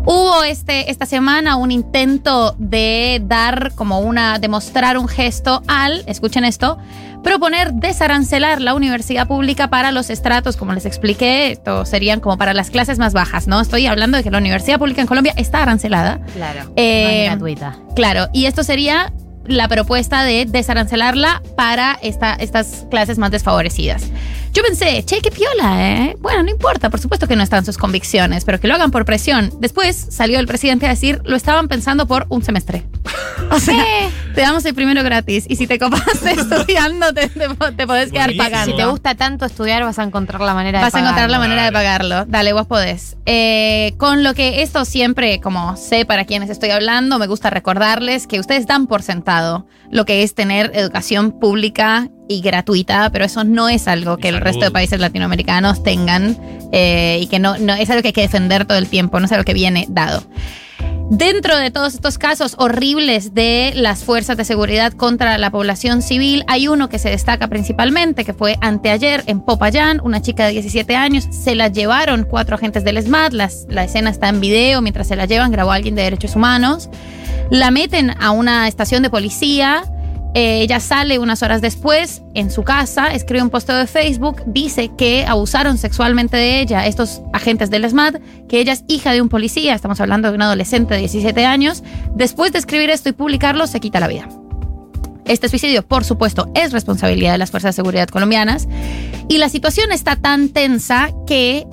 hubo este, esta semana un intento de dar como una, de mostrar un gesto al, escuchen esto, proponer desarancelar la universidad pública para los estratos, como les expliqué, esto serían como para las clases más bajas, ¿no? Estoy hablando de que la universidad pública en Colombia está arancelada. Claro. Eh, no gratuita. Claro, y esto sería la propuesta de desarancelarla para esta- estas clases más desfavorecidas. Yo pensé, che, qué piola, ¿eh? Bueno, no importa, por supuesto que no están sus convicciones, pero que lo hagan por presión. Después salió el presidente a decir, lo estaban pensando por un semestre. O sea, te damos el primero gratis. Y si te copaste estudiando, te, te, te podés quedar pagando. Si te gusta tanto estudiar, vas a encontrar la manera Vas de a encontrar la pagarlo. manera de pagarlo. Dale, vos podés. Eh, con lo que esto siempre, como sé para quienes estoy hablando, me gusta recordarles que ustedes dan por sentado lo que es tener educación pública y gratuita, pero eso no es algo que el resto de países latinoamericanos tengan eh, y que no, no es algo que hay que defender todo el tiempo, no es algo que viene dado. Dentro de todos estos casos horribles de las fuerzas de seguridad contra la población civil, hay uno que se destaca principalmente, que fue anteayer en Popayán, una chica de 17 años, se la llevaron cuatro agentes del SMAT, las- la escena está en video, mientras se la llevan grabó alguien de derechos humanos, la meten a una estación de policía, eh, ella sale unas horas después en su casa, escribe un posteo de Facebook, dice que abusaron sexualmente de ella estos agentes del SMAT, que ella es hija de un policía, estamos hablando de un adolescente de 17 años. Después de escribir esto y publicarlo, se quita la vida. Este suicidio, por supuesto, es responsabilidad de las fuerzas de seguridad colombianas y la situación está tan tensa que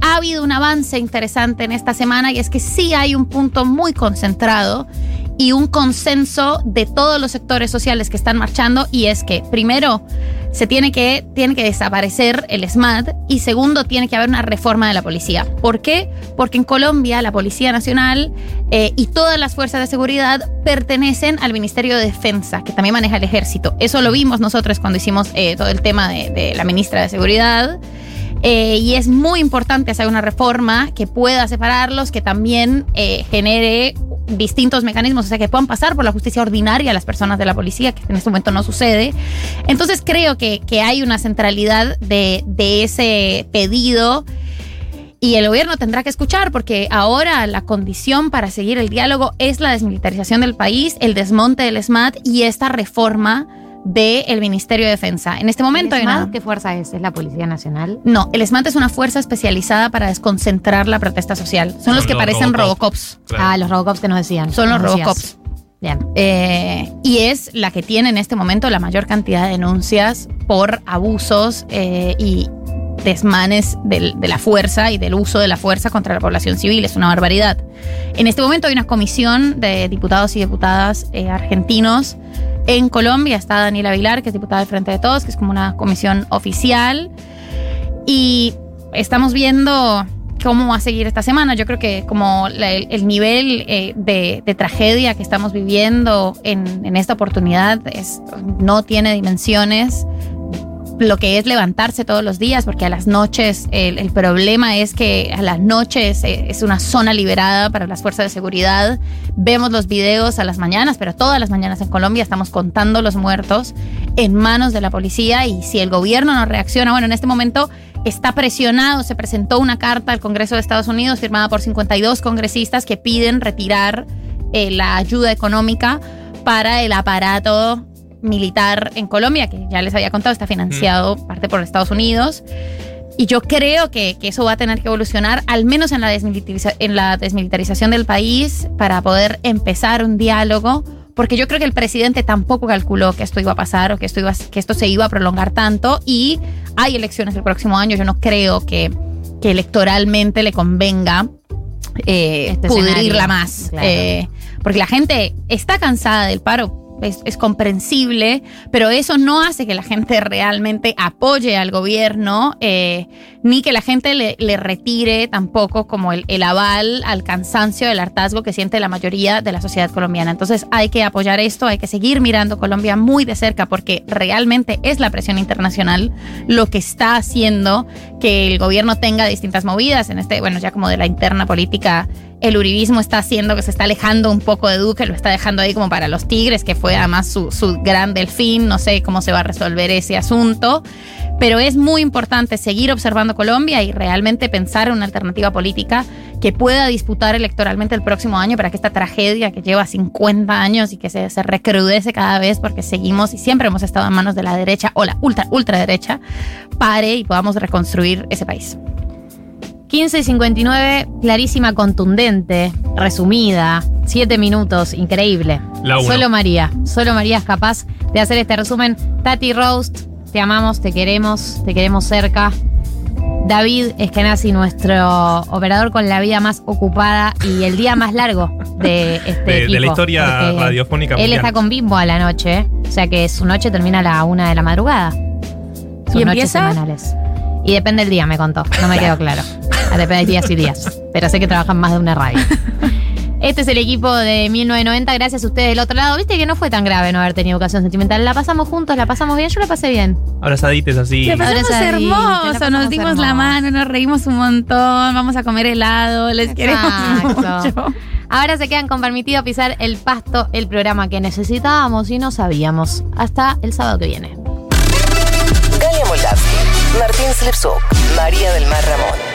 ha habido un avance interesante en esta semana y es que sí hay un punto muy concentrado y un consenso de todos los sectores sociales que están marchando y es que primero se tiene que, tiene que desaparecer el SMAT y segundo tiene que haber una reforma de la policía. ¿Por qué? Porque en Colombia la Policía Nacional eh, y todas las fuerzas de seguridad pertenecen al Ministerio de Defensa, que también maneja el ejército. Eso lo vimos nosotros cuando hicimos eh, todo el tema de, de la ministra de Seguridad. Eh, y es muy importante hacer una reforma que pueda separarlos, que también eh, genere distintos mecanismos, o sea, que puedan pasar por la justicia ordinaria las personas de la policía, que en este momento no sucede. Entonces creo que, que hay una centralidad de, de ese pedido. Y el gobierno tendrá que escuchar porque ahora la condición para seguir el diálogo es la desmilitarización del país, el desmonte del SMAT y esta reforma del Ministerio de Defensa. En este momento ¿El hay una- qué fuerza es? ¿Es la Policía Nacional? No, el SMAT es una fuerza especializada para desconcentrar la protesta social. Son, los que los parecen Robocop. Robocops. Ah, los Robocops que nos decían. Son los decías. Robocops. Bien. Eh, y es la que tiene en este momento la mayor cantidad de denuncias por abusos eh, y desmanes del- de la fuerza y del uso de la fuerza contra la población civil. Es una barbaridad. En este momento hay una comisión de diputados y diputadas eh, argentinos en Colombia. Está Daniela Vilar, que es diputada del Frente de Todos, que es como una comisión oficial. Y estamos viendo cómo va a seguir esta semana. Yo creo que como el, el nivel eh, de, tragedia que estamos viviendo en, esta oportunidad no tiene dimensiones lo que es levantarse todos los días, porque a las noches, el, problema es que a las noches eh, es una zona liberada para las fuerzas de seguridad. Vemos los videos a las mañanas, pero todas las mañanas en Colombia estamos contando los muertos en manos de la policía y si el gobierno no reacciona, bueno, en este momento está presionado, se presentó una carta al Congreso de Estados Unidos firmada por 52 congresistas que piden retirar eh, la ayuda económica para el aparato militar en Colombia, que ya les había contado, está financiado parte por Estados Unidos. Y yo creo que, que eso va a tener que evolucionar, al menos en la, desmilitariza- en la desmilitarización del país, para poder empezar un diálogo, porque yo creo que el presidente tampoco calculó que esto iba a pasar o que esto, iba, a- que esto se iba a prolongar tanto. Y hay elecciones el próximo año, yo no creo que, que electoralmente le convenga eh, Este pudrirla más. claro. Eh, porque la gente está cansada del paro. Es, comprensible, pero eso no hace que la gente realmente apoye al gobierno, eh, ni que la gente le, le retire tampoco como el, el aval al cansancio del hartazgo que siente la mayoría de la sociedad colombiana. Entonces hay que apoyar esto, hay que seguir mirando Colombia muy de cerca porque realmente es la presión internacional lo que está haciendo que el gobierno tenga distintas movidas en este, bueno, ya como de la interna política el uribismo está haciendo que se está alejando un poco de Duque, lo está dejando ahí como para los Tigres, que fue además su, su gran delfín, no sé cómo se va a resolver ese asunto, pero es muy importante seguir observando Colombia y realmente pensar en una alternativa política que pueda disputar electoralmente el próximo año para que esta tragedia que lleva 50 años y que se, se recrudece cada vez porque seguimos y siempre hemos estado en manos de la derecha o la ultra, ultraderecha, pare y podamos reconstruir ese país. 15 y 59, clarísima, contundente, resumida, 7 minutos, increíble. La. Solo María, solo María es capaz de hacer este resumen. Tati Roast, te amamos, te queremos, te queremos cerca. David Eskenazi, nuestro operador con la vida más ocupada y el día más largo de este De- de equipo, la historia radiofónica Él mundial. está con Bimbo a la noche, o sea que su noche termina a la una de la madrugada. Sus ¿Y noches empieza? semanales. Y depende del día, me contó. No me quedó claro. Depende de días y días. Pero sé que trabajan más de una radio. Este es el equipo de 1990. Gracias a ustedes del otro lado. Viste que no fue tan grave no haber tenido educación sentimental. La pasamos juntos, la pasamos bien. Yo la pasé bien. Abrazadites así. La pasamos la hermoso, pasamos nos dimos la mano, nos reímos un montón, vamos a comer helado, les queremos Exacto. mucho. Ahora se quedan con permitido pisar el pasto, el programa que necesitábamos y no sabíamos. Hasta el sábado que viene. Martín Slipsuk, María del Mar Ramón.